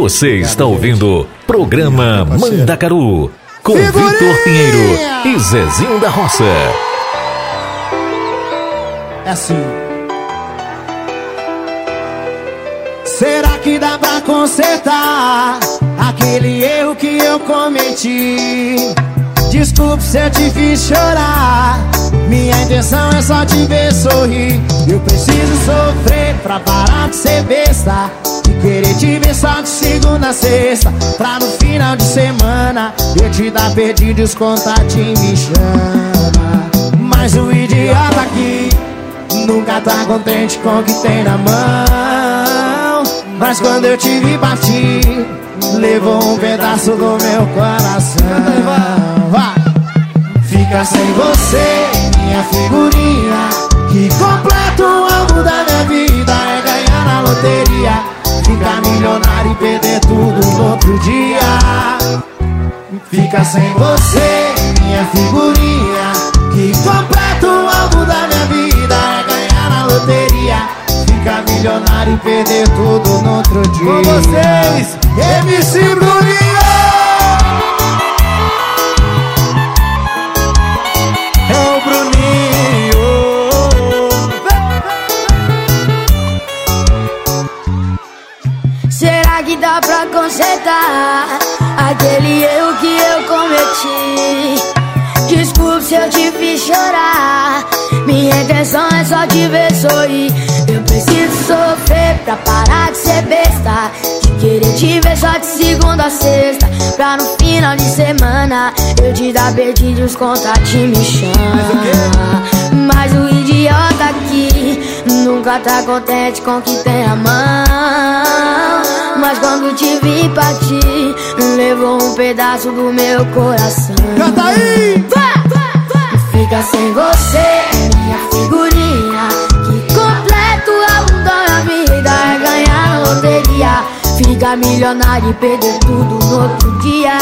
Você está ouvindo programa Mandacaru com Vitor Pinheiro e Zezinho da Roça. É assim. Será que dá pra consertar aquele erro que eu cometi? Desculpe se eu te fiz chorar. Minha intenção é só te ver sorrir. Eu preciso sofrer pra parar de ser besta. De querer te ver só de segunda a sexta. Pra no final de semana eu te dar perdido e os contatinhos me chama. Mas o idiota aqui nunca tá contente com o que tem na mão. Mas quando eu te vi partir, levou um pedaço do meu coração. Fica sem você, minha figurinha. Que completo o amo da minha vida é ganhar na loteria. Ficar milionário e perder tudo no outro dia. Fica sem você, minha figurinha. Que completo o amo da minha vida é ganhar na loteria. Ficar milionário e perder tudo no outro dia. Com vocês, MC Bruninho! Consertar aquele erro que eu cometi? Desculpe se eu te fiz chorar. Minha intenção é só te ver sorrir. Eu preciso sofrer pra parar de ser besta. De querer te ver só de segunda a sexta. Pra no final de semana eu te dar e os contatinhos me chama. Mas o idiota aqui nunca tá contente com o que tem a mão. Mas quando te vi partir, levou um pedaço do meu coração. Canta aí! Fica sem você, minha figurinha. Que completo álbum da minha vida é ganhar na loteria. Fica milionário e perder tudo no outro dia.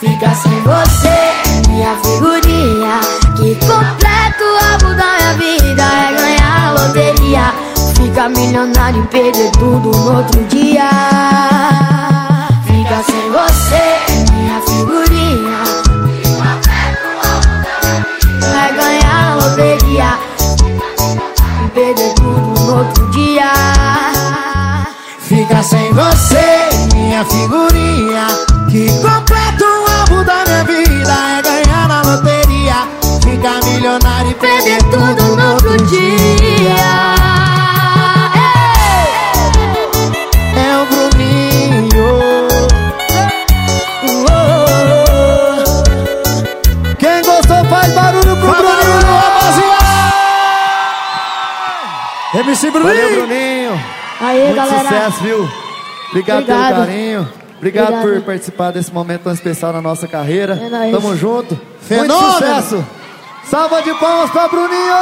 Fica sem você, minha figurinha. Que completo amo da minha vida é ganhar a loteria. Ficar milionário e perder tudo no outro dia. Ficar sem você, minha figurinha. Vai ganhar a loteria e perder tudo no outro dia. Fica sem você, minha figurinha Que completa o álbum da minha vida É ganhar na loteria Ficar milionário e perder tudo no outro dia MC Bruninho! Valeu, Bruninho Aí, Muito galera. sucesso, viu? Obrigado, Obrigado. pelo carinho. Obrigado, Obrigado. por participar desse momento tão especial na nossa carreira. É nóis. Tamo junto. Fenômeno. Muito sucesso. Salva de palmas pra Bruninho!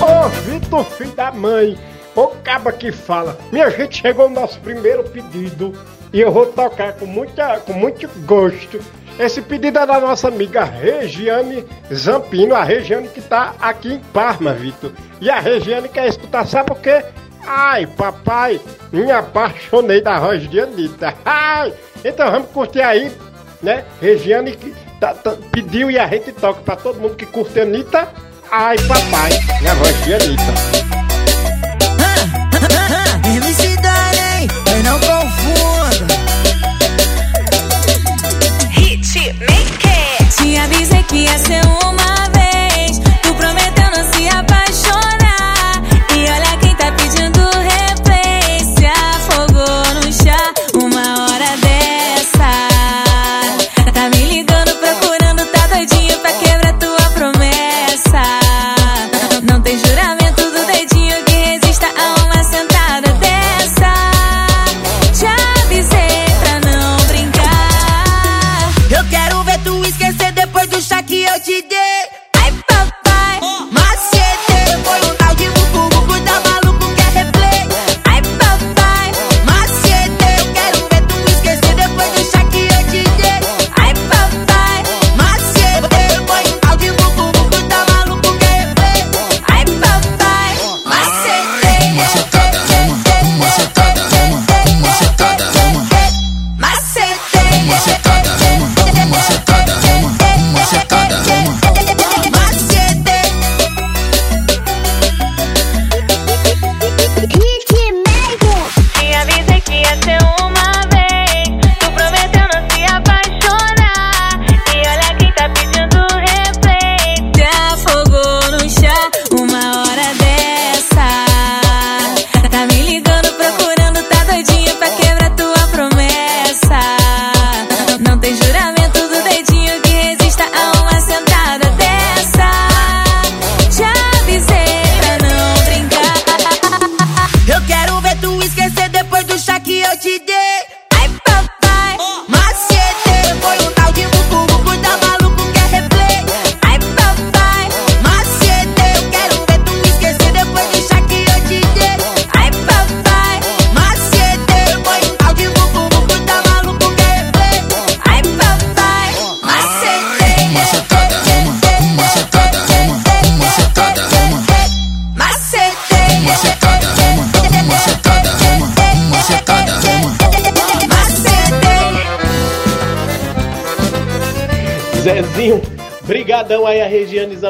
Ô, Vitor, filho da mãe, ô caba que fala. Minha gente, chegou o nosso primeiro pedido e eu vou tocar com, muita, com muito gosto. Esse pedido é da nossa amiga Regiane Zampino, a Regiane que tá aqui em Parma, Vitor. E a Regiane quer escutar, sabe o quê? Ai, papai, me apaixonei da voz de Anitta. (laughs) Ai, então vamos curtir aí, né? Regiane que tá- tá- pediu e a gente toca pra todo mundo que curte Anitta. Ai, papai, minha voz de Anitta. MC Darem, mas não. Avisei que ia ser uma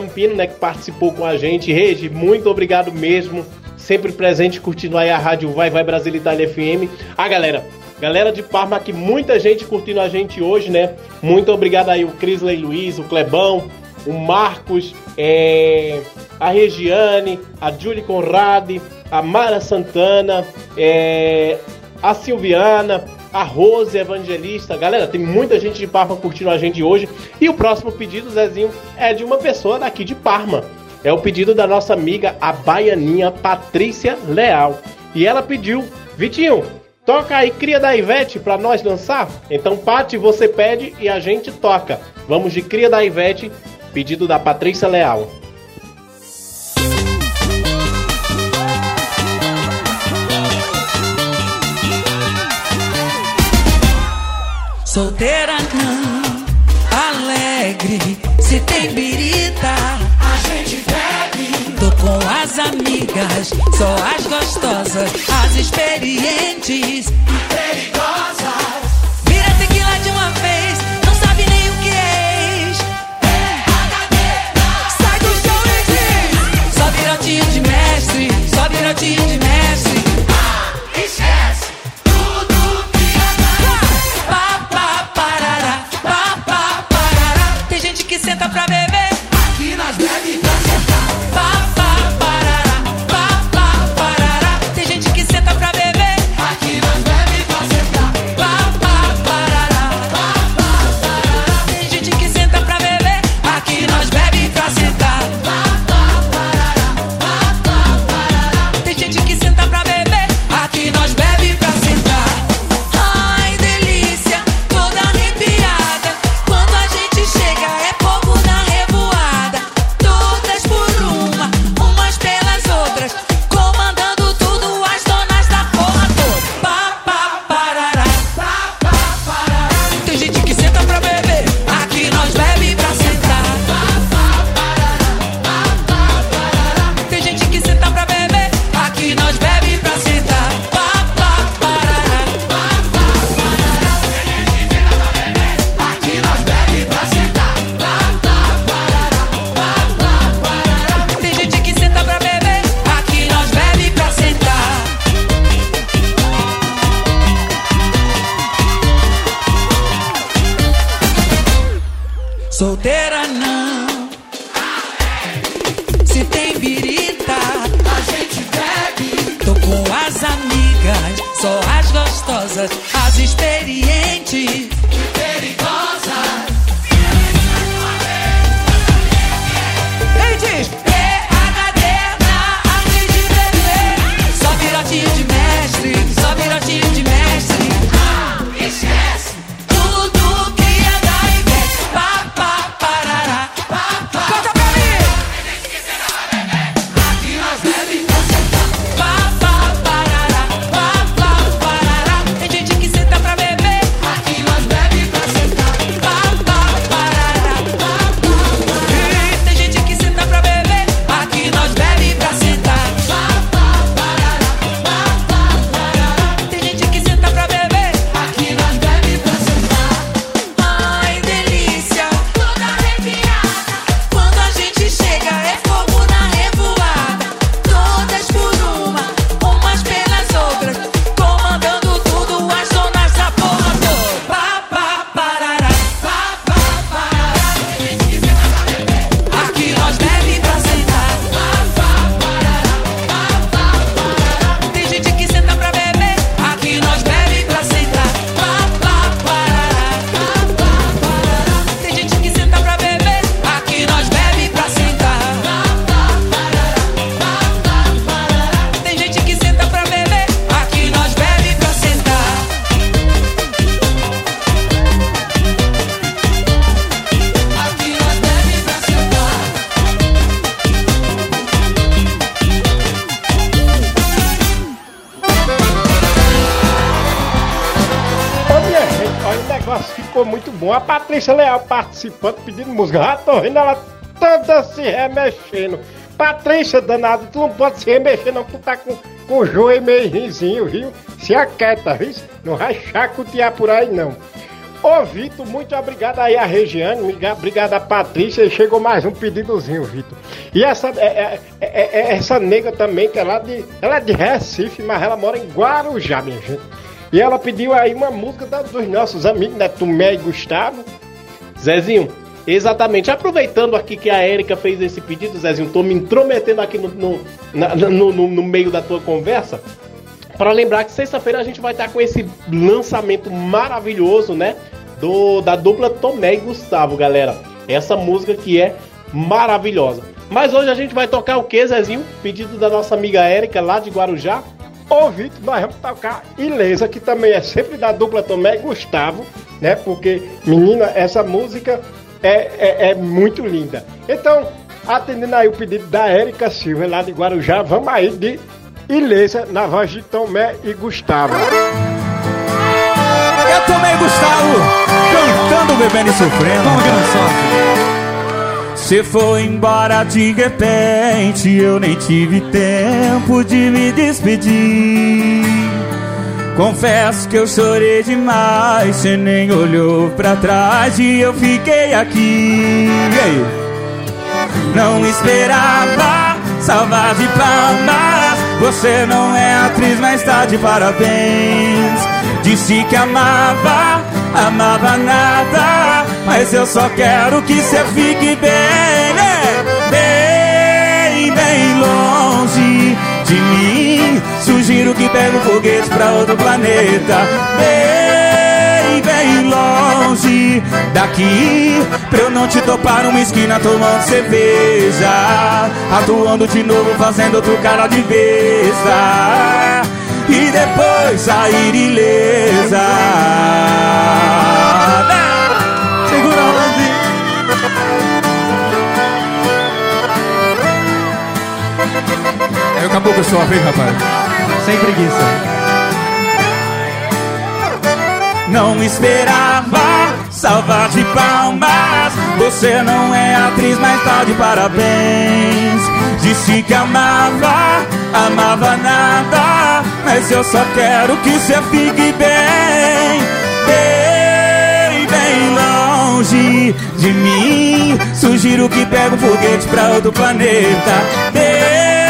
Zampino, né, que participou com a gente. Regi, muito obrigado mesmo. Sempre presente, curtindo aí a rádio Vai Vai Brasil Itália FM. Ah, galera, galera de Parma aqui, muita gente curtindo a gente hoje, né? Muito obrigado aí o Crisley Luiz, o Clebão, o Marcos, é, a Regiane, a Julie Conrad, a Mara Santana, é, a Silviana, a Rose Evangelista. Galera, tem muita gente de Parma curtindo a gente hoje. E o próximo pedido, Zezinho, é de uma pessoa daqui de Parma. É o pedido da nossa amiga, a baianinha Patrícia Leal. E ela pediu, Vitinho, toca aí Cria da Ivete pra nós dançar? Então, Pati, você pede e a gente toca. Vamos de Cria da Ivete, pedido da Patrícia Leal. Birita, a gente bebe. Tô com as amigas, só as gostosas, as experientes e perigosas. Vira tequila de uma vez, não sabe nem o que é ex. Sai do chão e diz: Só virotinho de mestre, só virotinho de mestre. Ficou muito bom. A Patrícia Leal participando, pedindo música. Já tô vendo ela toda se remexendo. Patrícia, danado, tu não pode se remexer não, tu tá com, com o joelho meio rizinho, viu? Se aquieta, viu? Não vai chacotear por aí não. Ô Vitor, muito obrigado aí a Regiane, obrigado a Patrícia, e chegou mais um pedidozinho, Vitor. E essa, é, é- é- é- essa nega também, que é lá de, ela é de Recife, mas ela mora em Guarujá, minha gente. E ela pediu aí uma música dos nossos amigos, né, Tomé e Gustavo. Zezinho, exatamente. Aproveitando aqui que a Érica fez esse pedido, Zezinho, tô me intrometendo aqui no, no, na- no- no- no meio da tua conversa. Para lembrar que sexta-feira a gente vai estar com esse lançamento maravilhoso, né? Do, da dupla Tomé e Gustavo, galera. Essa música que é maravilhosa. Mas hoje a gente vai tocar o que, Zezinho? Pedido da nossa amiga Érica lá de Guarujá. Vitor, nós vamos tocar Ilesa, que também é sempre da dupla Tomé e Gustavo, né? Porque, menina, essa música é, é, é muito linda. Então, atendendo aí o pedido da Érica Silva, lá de Guarujá, vamos aí de Ilesa, na voz de Tomé e Gustavo. Eu tomei Gustavo cantando, bebendo e sofrendo. Vamos que não sofre. Você foi embora de repente, eu nem tive tempo de me despedir. Confesso que eu chorei demais, você nem olhou pra trás e eu fiquei aqui. Não esperava salvar de palmas. Você não é atriz, mas tá de parabéns. Disse que amava, amava nada. Mas eu só quero que você fique bem, né? Bem, bem longe de mim. Sugiro que pegue um foguete pra outro planeta. Bem, bem longe daqui. Pra eu não te topar numa esquina tomando cerveja. Atuando de novo, fazendo outro cara de besta. E depois sair ilesa. Acabou com a sua vez, rapaz. Sem preguiça. Não esperava salvar de palmas. Você não é atriz, mas tá de parabéns. Disse que amava, amava nada. Mas eu só quero que você fique bem, bem, bem longe de mim. Sugiro que pegue um foguete pra outro planeta. Bem,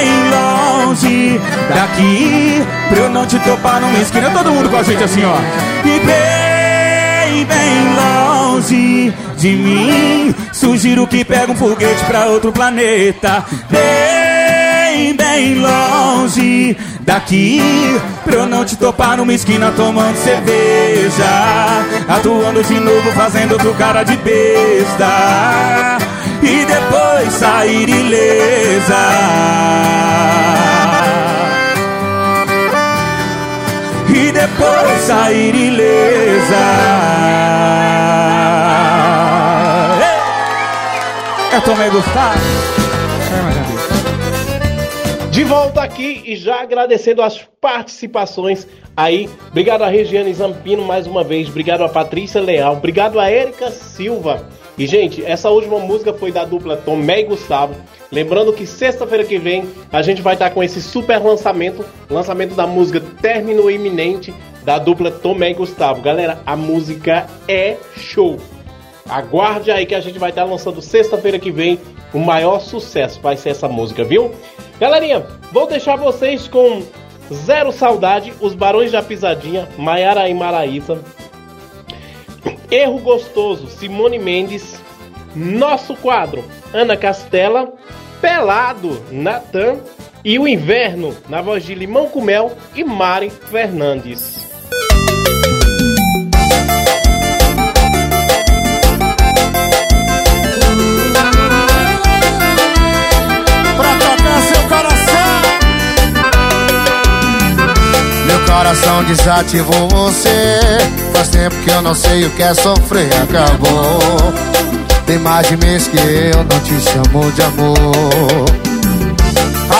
bem longe daqui. Pra eu não te topar numa esquina. Todo mundo com a gente assim, ó. E bem, bem longe de mim. Sugiro que pegue um foguete pra outro planeta. Bem, bem longe daqui. Pra eu não te topar numa esquina tomando cerveja. Atuando de novo, fazendo outro cara de besta. E depois sair ilesa. E depois sair ilesa. Eu tomei Gustavo. De volta aqui e já agradecendo as participações aí. Obrigado a Regiane Zampino mais uma vez. Obrigado a Patrícia Leal. Obrigado a Érica Silva. E, gente, essa última música foi da dupla Tomé e Gustavo. Lembrando que sexta-feira que vem a gente vai estar com esse super lançamento lançamento da música Término Iminente da dupla Tomé e Gustavo. Galera, a música é show. Aguarde aí que a gente vai estar lançando sexta-feira que vem o maior sucesso. Vai ser essa música, viu? Galerinha, vou deixar vocês com Zero Saudade, Os Barões da Pisadinha, Maiara e Maraísa. Erro Gostoso, Simone Mendes. Nosso quadro, Ana Castela. Pelado, Natan. E o Inverno, na voz de Limão com Mel e Mari Fernandes. Coração desativou você. Faz tempo que eu não sei o que é sofrer Acabou. Tem mais de mês que eu não te chamo de amor.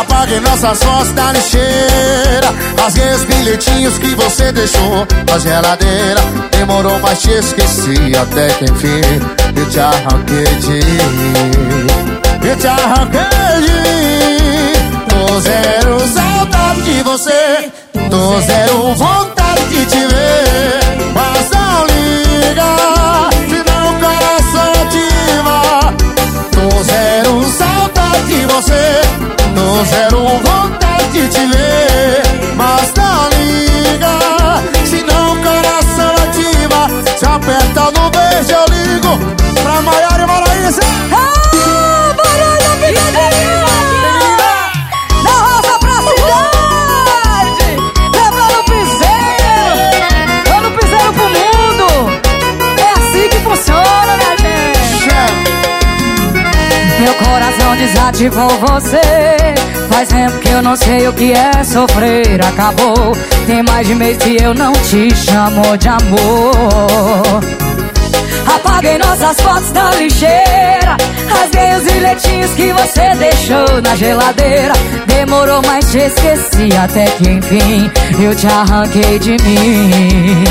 Apaguei nossas fotos da lixeira. Rasguei os bilhetinhos que você deixou na geladeira. Demorou, mas te esqueci até que enfim. Eu te arranquei de mim Eu te arranquei de mim Tô zero saudade de você Tô zero vontade de te ver Mas não liga Senão o coração ativa. Tô zero saudade de você Tô zero vontade de te ver Mas não liga Senão o coração ativa. Se aperta no beijo eu ligo Pra Maiara e Maraísa Ah, barulho picadinha! Meu coração desativou você. Faz tempo que eu não sei o que é sofrer. Acabou, tem mais de mês que eu não te chamo de amor. Apaguei nossas fotos da lixeira. Rasguei os bilhetinhos que você deixou na geladeira. Demorou, mas te esqueci até que enfim Eu te arranquei de mim.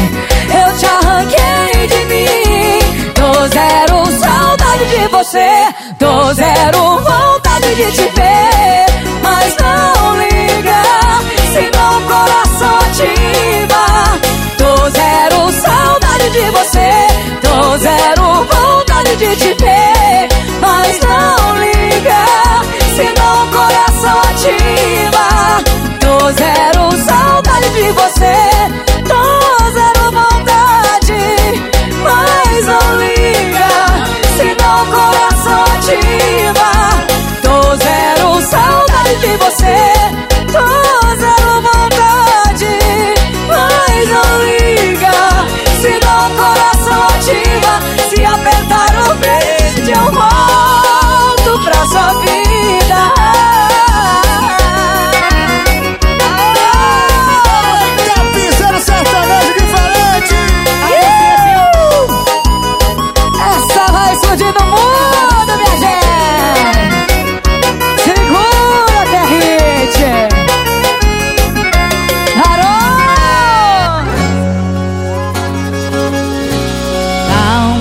Eu te arranquei de mim. Tô zero saudade saudade de você. Tô zero vontade de te ver. Mas não liga, senão o coração ativa. Tô zero saudade de você. Tô zero vontade de te ver. Mas não liga, senão o coração ativa. Tô zero saudade de você. Tô zero vontade. Mas não liga, senão o coração você.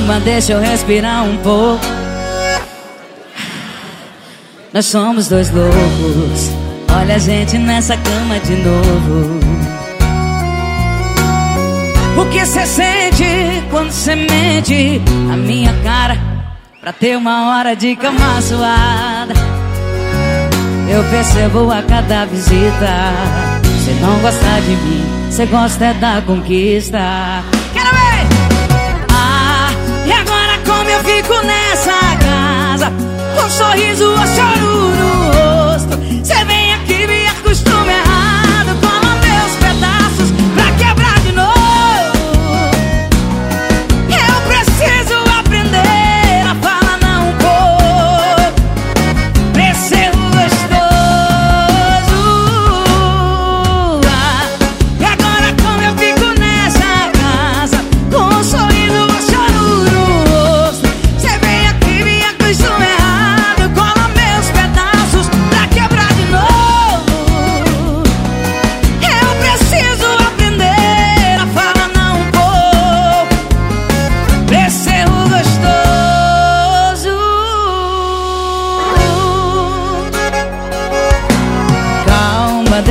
Calma, deixa eu respirar um pouco. Nós somos dois loucos. Olha a gente nessa cama de novo. O que cê sente quando cê mente a minha cara pra ter uma hora de cama suada? Eu percebo a cada visita. Cê não gosta de mim, cê gosta é da conquista. Sorriso ou choro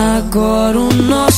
Agora o nosso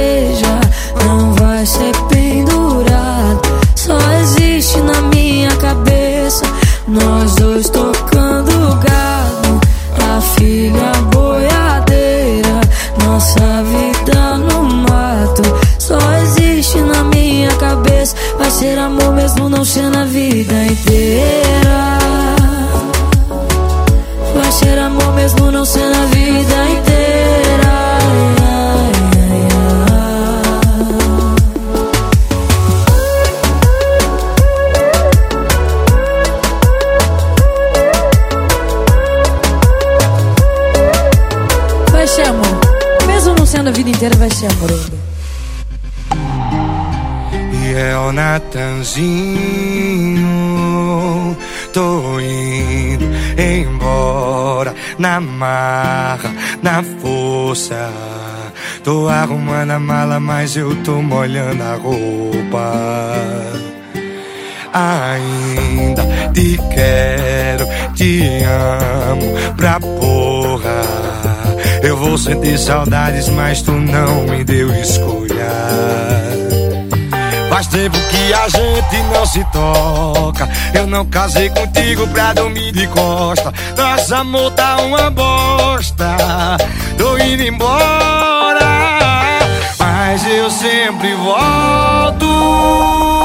nós dois tocando gado. A filha boiadeira, nossa vida no mato. Só existe na minha cabeça. Vai ser amor mesmo não sendo a vida inteira. Na força. Tô arrumando a mala, mas eu tô molhando a roupa. Ainda te quero, te amo pra porra. Eu vou sentir saudades, mas tu não me deu escolha. Faz tempo que a gente não se toca. Eu não casei contigo pra dormir de costa. Nosso amor tá uma bosta. Tô indo embora, mas eu sempre volto.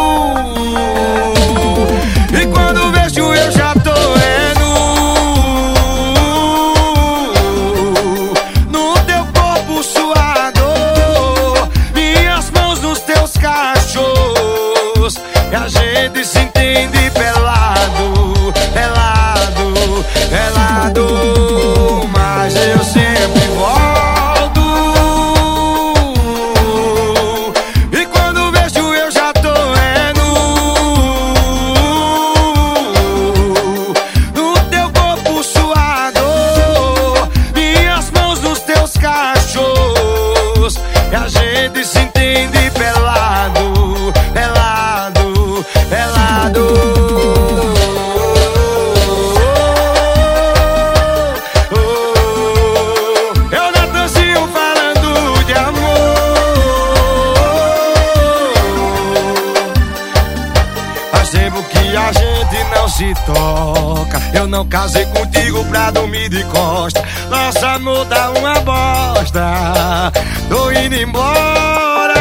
Não casei contigo pra dormir de costa. Nossa amor tá uma bosta. Tô indo embora,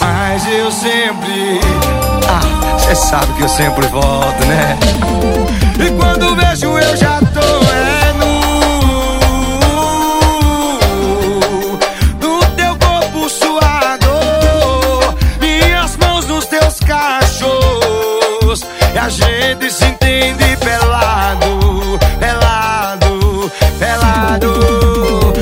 mas eu sempre. Ah, cê sabe que eu sempre volto, né? E quando vejo eu já tô é nu. No teu corpo suado, minhas mãos nos teus cachos. E a gente se entende pelado, pelado, pelado.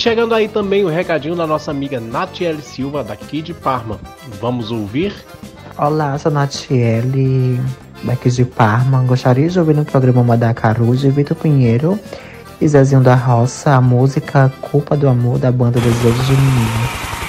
Chegando aí também o recadinho da nossa amiga Natiele Silva, daqui de Parma. Vamos ouvir? Olá, sou Natiele, daqui de Parma. Gostaria de ouvir no programa Madacaru de Vitor Pinheiro e Zezinho da Roça a música Culpa do Amor da banda Desejo de Menino.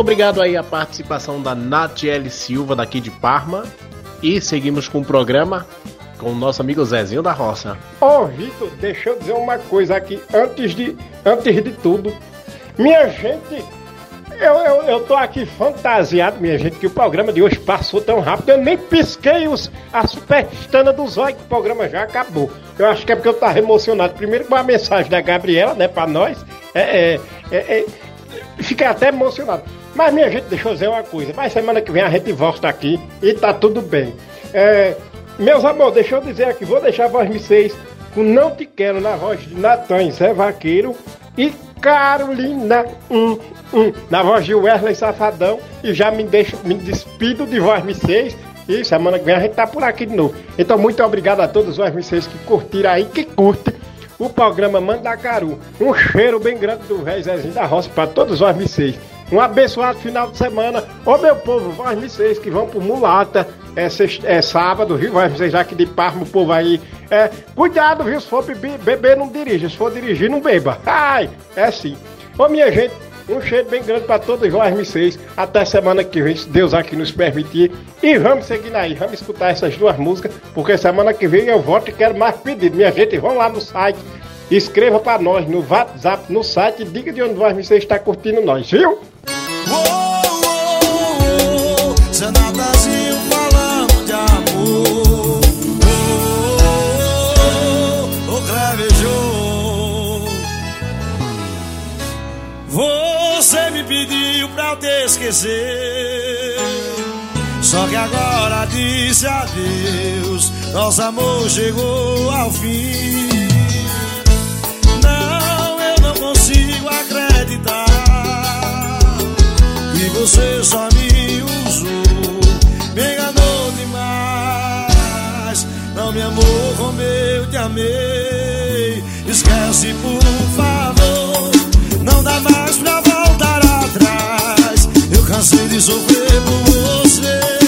Obrigado aí a participação da Natiele Silva, daqui de Parma. E seguimos com o programa com o nosso amigo Zezinho da Roça. Ô Vitor, deixa eu dizer uma coisa aqui antes de, antes de tudo. Minha gente, eu, eu, eu tô aqui fantasiado, minha gente, que o programa de hoje passou tão rápido. Eu nem pisquei os, a superstana dos olhos que o programa já acabou. Eu acho que é porque eu tava emocionado. Primeiro com a mensagem da Gabriela, né, pra nós. É, é, é, é, fiquei até emocionado. Mas, minha gente, deixa eu dizer uma coisa. Mas semana que vem a gente volta aqui e tá tudo bem. É, meus amores, deixa eu dizer aqui, vou deixar vocês com Não Te Quero na voz de Natan Zé Vaqueiro e Carolina hum, hum, na voz de Wesley Safadão e já me, deixo, me despido de voz vocês e semana que vem a gente tá por aqui de novo. Então, muito obrigado a todos os vocês que curtiram aí, que curtem o programa Mandacaru. Um cheiro bem grande do velho Zezinho da Roça para todos os vocês. Um abençoado final de semana. Ô meu povo, vós vocês que vão pro Mulata, é, sexta- é sábado, viu? Vós vocês já que de Parma, o povo aí. É, cuidado, viu? Se for beber, beber, não dirija. Se for dirigir, não beba. Ai, é sim. Ô minha gente, Um cheiro bem grande pra todos nós, vocês. Até semana que vem, se Deus aqui nos permitir. E vamos seguindo aí, vamos escutar essas duas músicas, porque semana que vem eu volto e quero mais pedido. Minha gente, vão lá no site, escreva pra nós no WhatsApp, no site, diga de onde você está curtindo nós, viu? Seu Natalzinho falando de amor Ô, ô, cravejou Você me pediu pra te esquecer Só que agora disse adeus Nosso amor chegou ao fim Não, eu não consigo acreditar você só me usou, me enganou demais. Não me amou como eu te amei. Esquece, por favor. Não dá mais pra voltar atrás. Eu cansei de sofrer por você.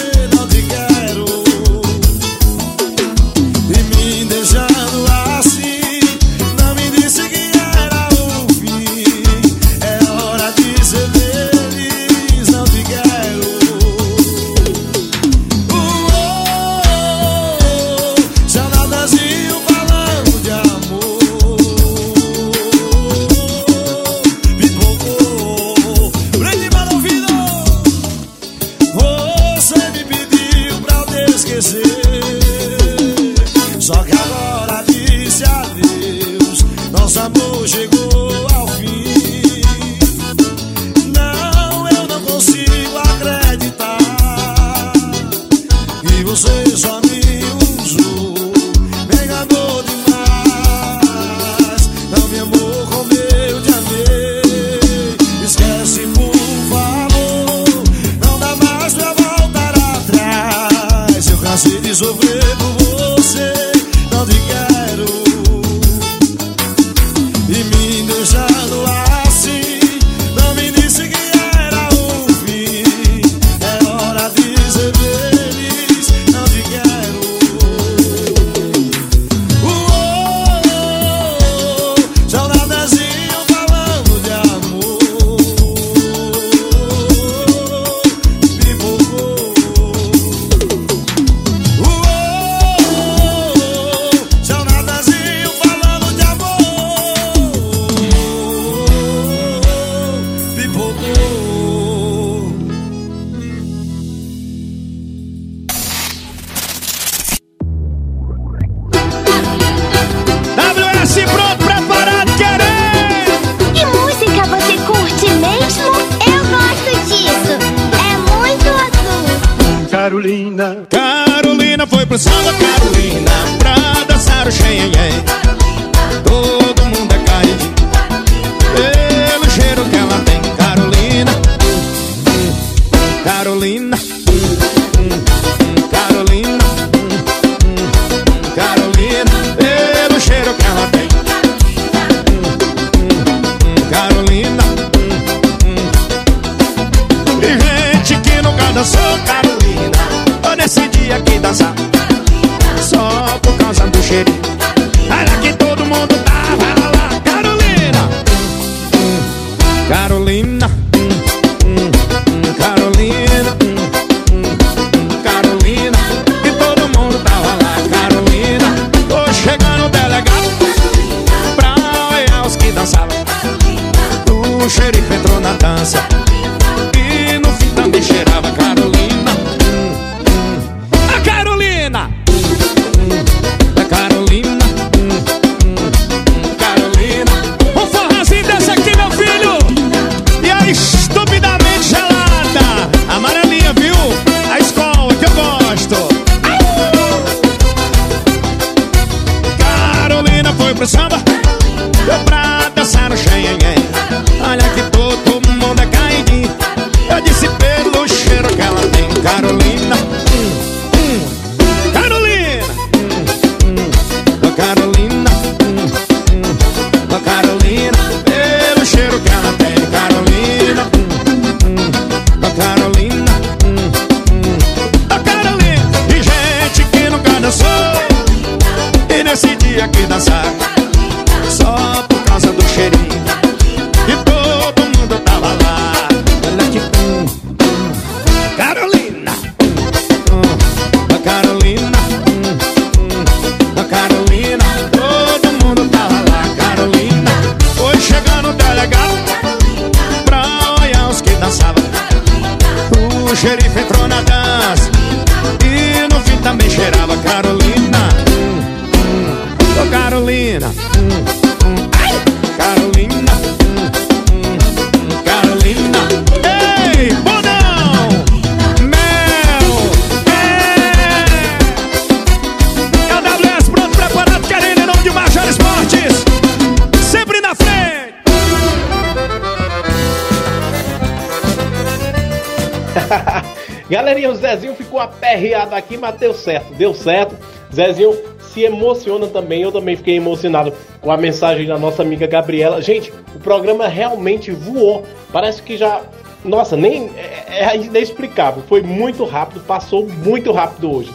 Galerinha, o Zezinho ficou aperreado aqui, mas deu certo, deu certo. Zezinho se emociona também, eu também fiquei emocionado com a mensagem da nossa amiga Gabriela. Gente, o programa realmente voou. Parece que já. Nossa, nem. É, é inexplicável. Foi muito rápido, passou muito rápido hoje.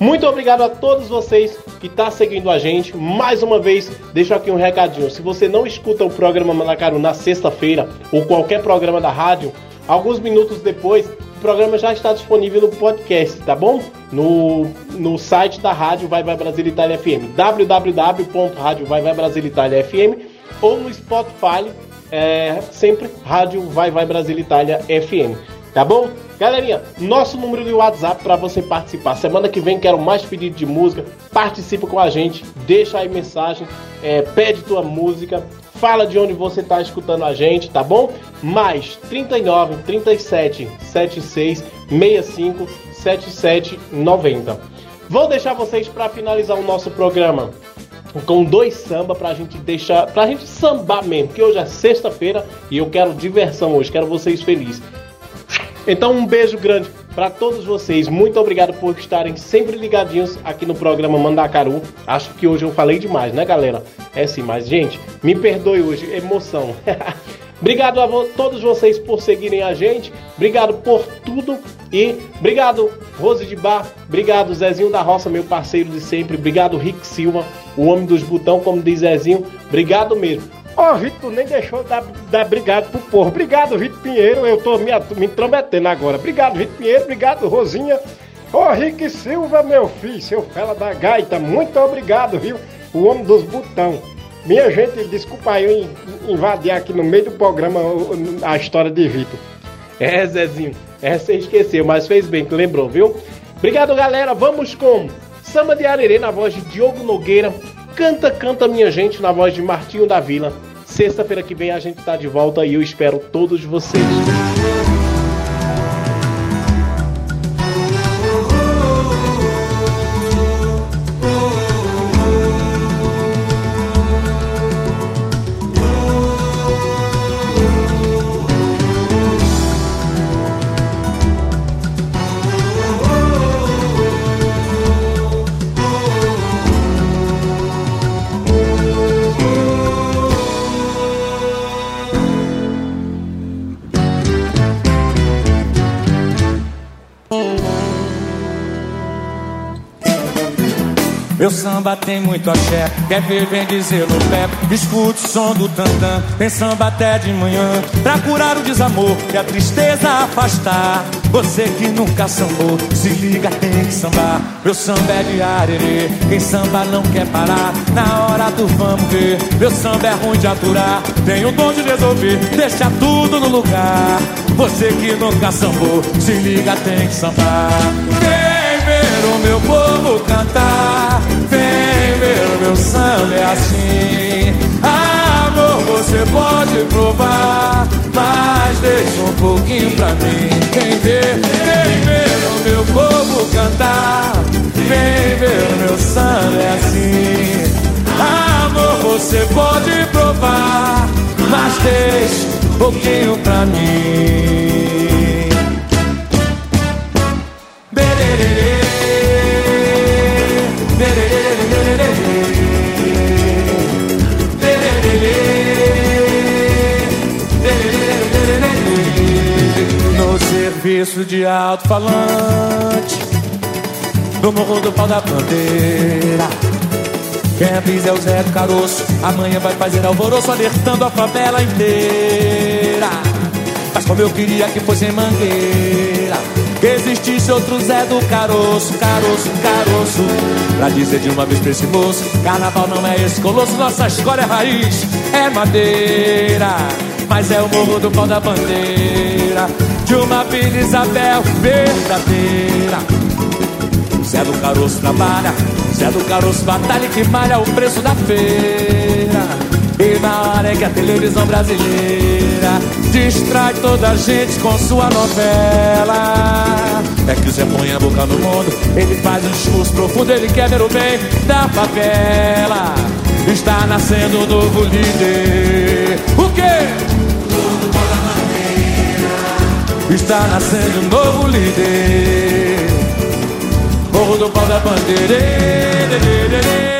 Muito obrigado a todos vocês que estão tá seguindo a gente. Mais uma vez, deixo aqui um recadinho. Se você não escuta o programa Manacaru na sexta-feira ou qualquer programa da rádio, alguns minutos depois, programa já está disponível no podcast, tá bom? No, no site da rádio Vai Vai Brasil Itália FM, www.radiovaivaibrasilitaliafm ou no Spotify, é, sempre Rádio Vai Vai Brasil Itália FM, tá bom? Galerinha, nosso número de WhatsApp para você participar. Semana que vem quero mais pedido de música. Participa com a gente, deixa aí mensagem, é, pede tua música, fala de onde você está escutando a gente, tá bom? Mais 39 37 76 65 77 90. Vou deixar vocês para finalizar o nosso programa com dois samba pra gente deixar, pra gente sambar mesmo, que hoje é sexta-feira e eu quero diversão hoje, quero vocês felizes. Então um beijo grande para todos vocês. Muito obrigado por estarem sempre ligadinhos aqui no programa Mandacaru. Acho que hoje eu falei demais, né, galera? É sim, mas gente, me perdoe hoje, emoção. (laughs) obrigado a vo todos vocês por seguirem a gente. Obrigado por tudo e obrigado Rose de Bar, obrigado Zezinho da Roça, meu parceiro de sempre. Obrigado Rick Silva, o homem dos botão, como diz Zezinho. Obrigado mesmo. Ô, Vitor, nem deixou dar, dar obrigado pro povo. Obrigado, Vitor Pinheiro. Eu tô me, me intrometendo agora. Obrigado, Vitor Pinheiro. Obrigado, Rosinha. Ô, Rick Silva, meu filho, seu fela da gaita. Muito obrigado, viu? O homem dos botão. Minha gente, desculpa eu invadir aqui no meio do programa a história de Vitor. É, Zezinho. É, você esqueceu, mas fez bem que lembrou, viu? Obrigado, galera. Vamos com Samba de Arerê na voz de Diogo Nogueira. Canta, canta, minha gente, na voz de Martinho da Vila. Sexta-feira que vem a gente tá de volta e eu espero todos vocês. Meu samba tem muito axé, quer ver, vem dizer no pé. Escute o som do tantã, tem samba até de manhã. Pra curar o desamor e a tristeza afastar. Você que nunca sambou, se liga, tem que sambar. Meu samba é de arerê, quem samba não quer parar. Na hora do vamos ver, meu samba é ruim de aturar. Tem o dom de resolver, deixa tudo no lugar. Você que nunca sambou, se liga, tem que sambar. Meu povo cantar. Vem ver o meu samba é assim. Amor, você pode provar, mas deixa um pouquinho pra mim. Vem ver, vem ver o meu povo cantar. Vem ver o meu samba é assim. Amor, você pode provar, mas deixa um pouquinho pra mim. Serviço de alto-falante Do morro do pau da bandeira Quem avisa é o Zé do Caroço Amanhã vai fazer alvoroço Alertando a favela inteira Mas como eu queria que fosse em Mangueira Que existisse outro Zé do caroço, caroço, caroço. Pra dizer de uma vez pra esse moço: Carnaval não é esse colosso, nossa escola é raiz, é madeira. Mas é o morro do pau da bandeira de uma Vila Isabel verdadeira. Zé do caroço trabalha, Zé do caroço batalha que malha o preço da feira. E na hora é que a televisão brasileira distrai toda a gente com sua novela. É que o Zé põe a boca no mundo, ele faz um discurso profundo, ele quer ver o bem da favela. Está nascendo um novo líder. O quê? Está nascendo um novo líder. Morro do pau da bandeira.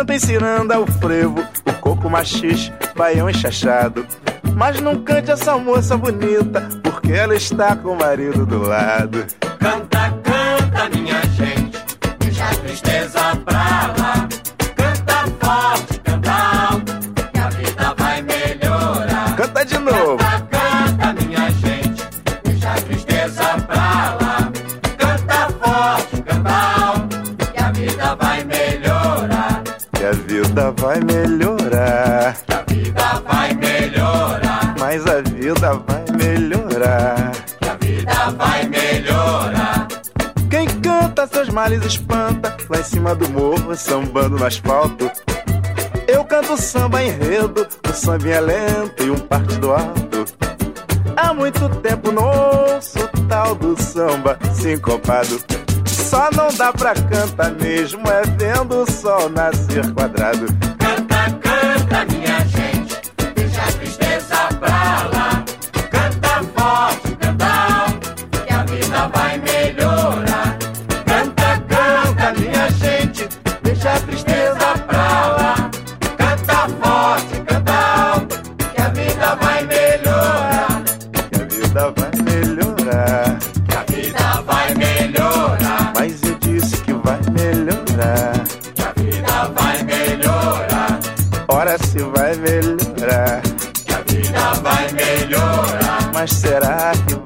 Cantem ciranda, o frevo, o coco machixe, baião enxachado. Mas não cante essa moça bonita, porque ela está com o marido do lado. Canta, canta, minha gente, deixa a tristeza vida vai melhorar. Que a vida vai melhorar. Quem canta seus males espanta, lá em cima do morro, sambando no asfalto. Eu canto samba enredo, o samba é lento e um partido alto. Há muito tempo não ouço tal do samba sincopado. Só não dá pra cantar mesmo, é vendo o sol nascer quadrado. Canta, canta, minha gente, deixa a tristeza pra lá. Mas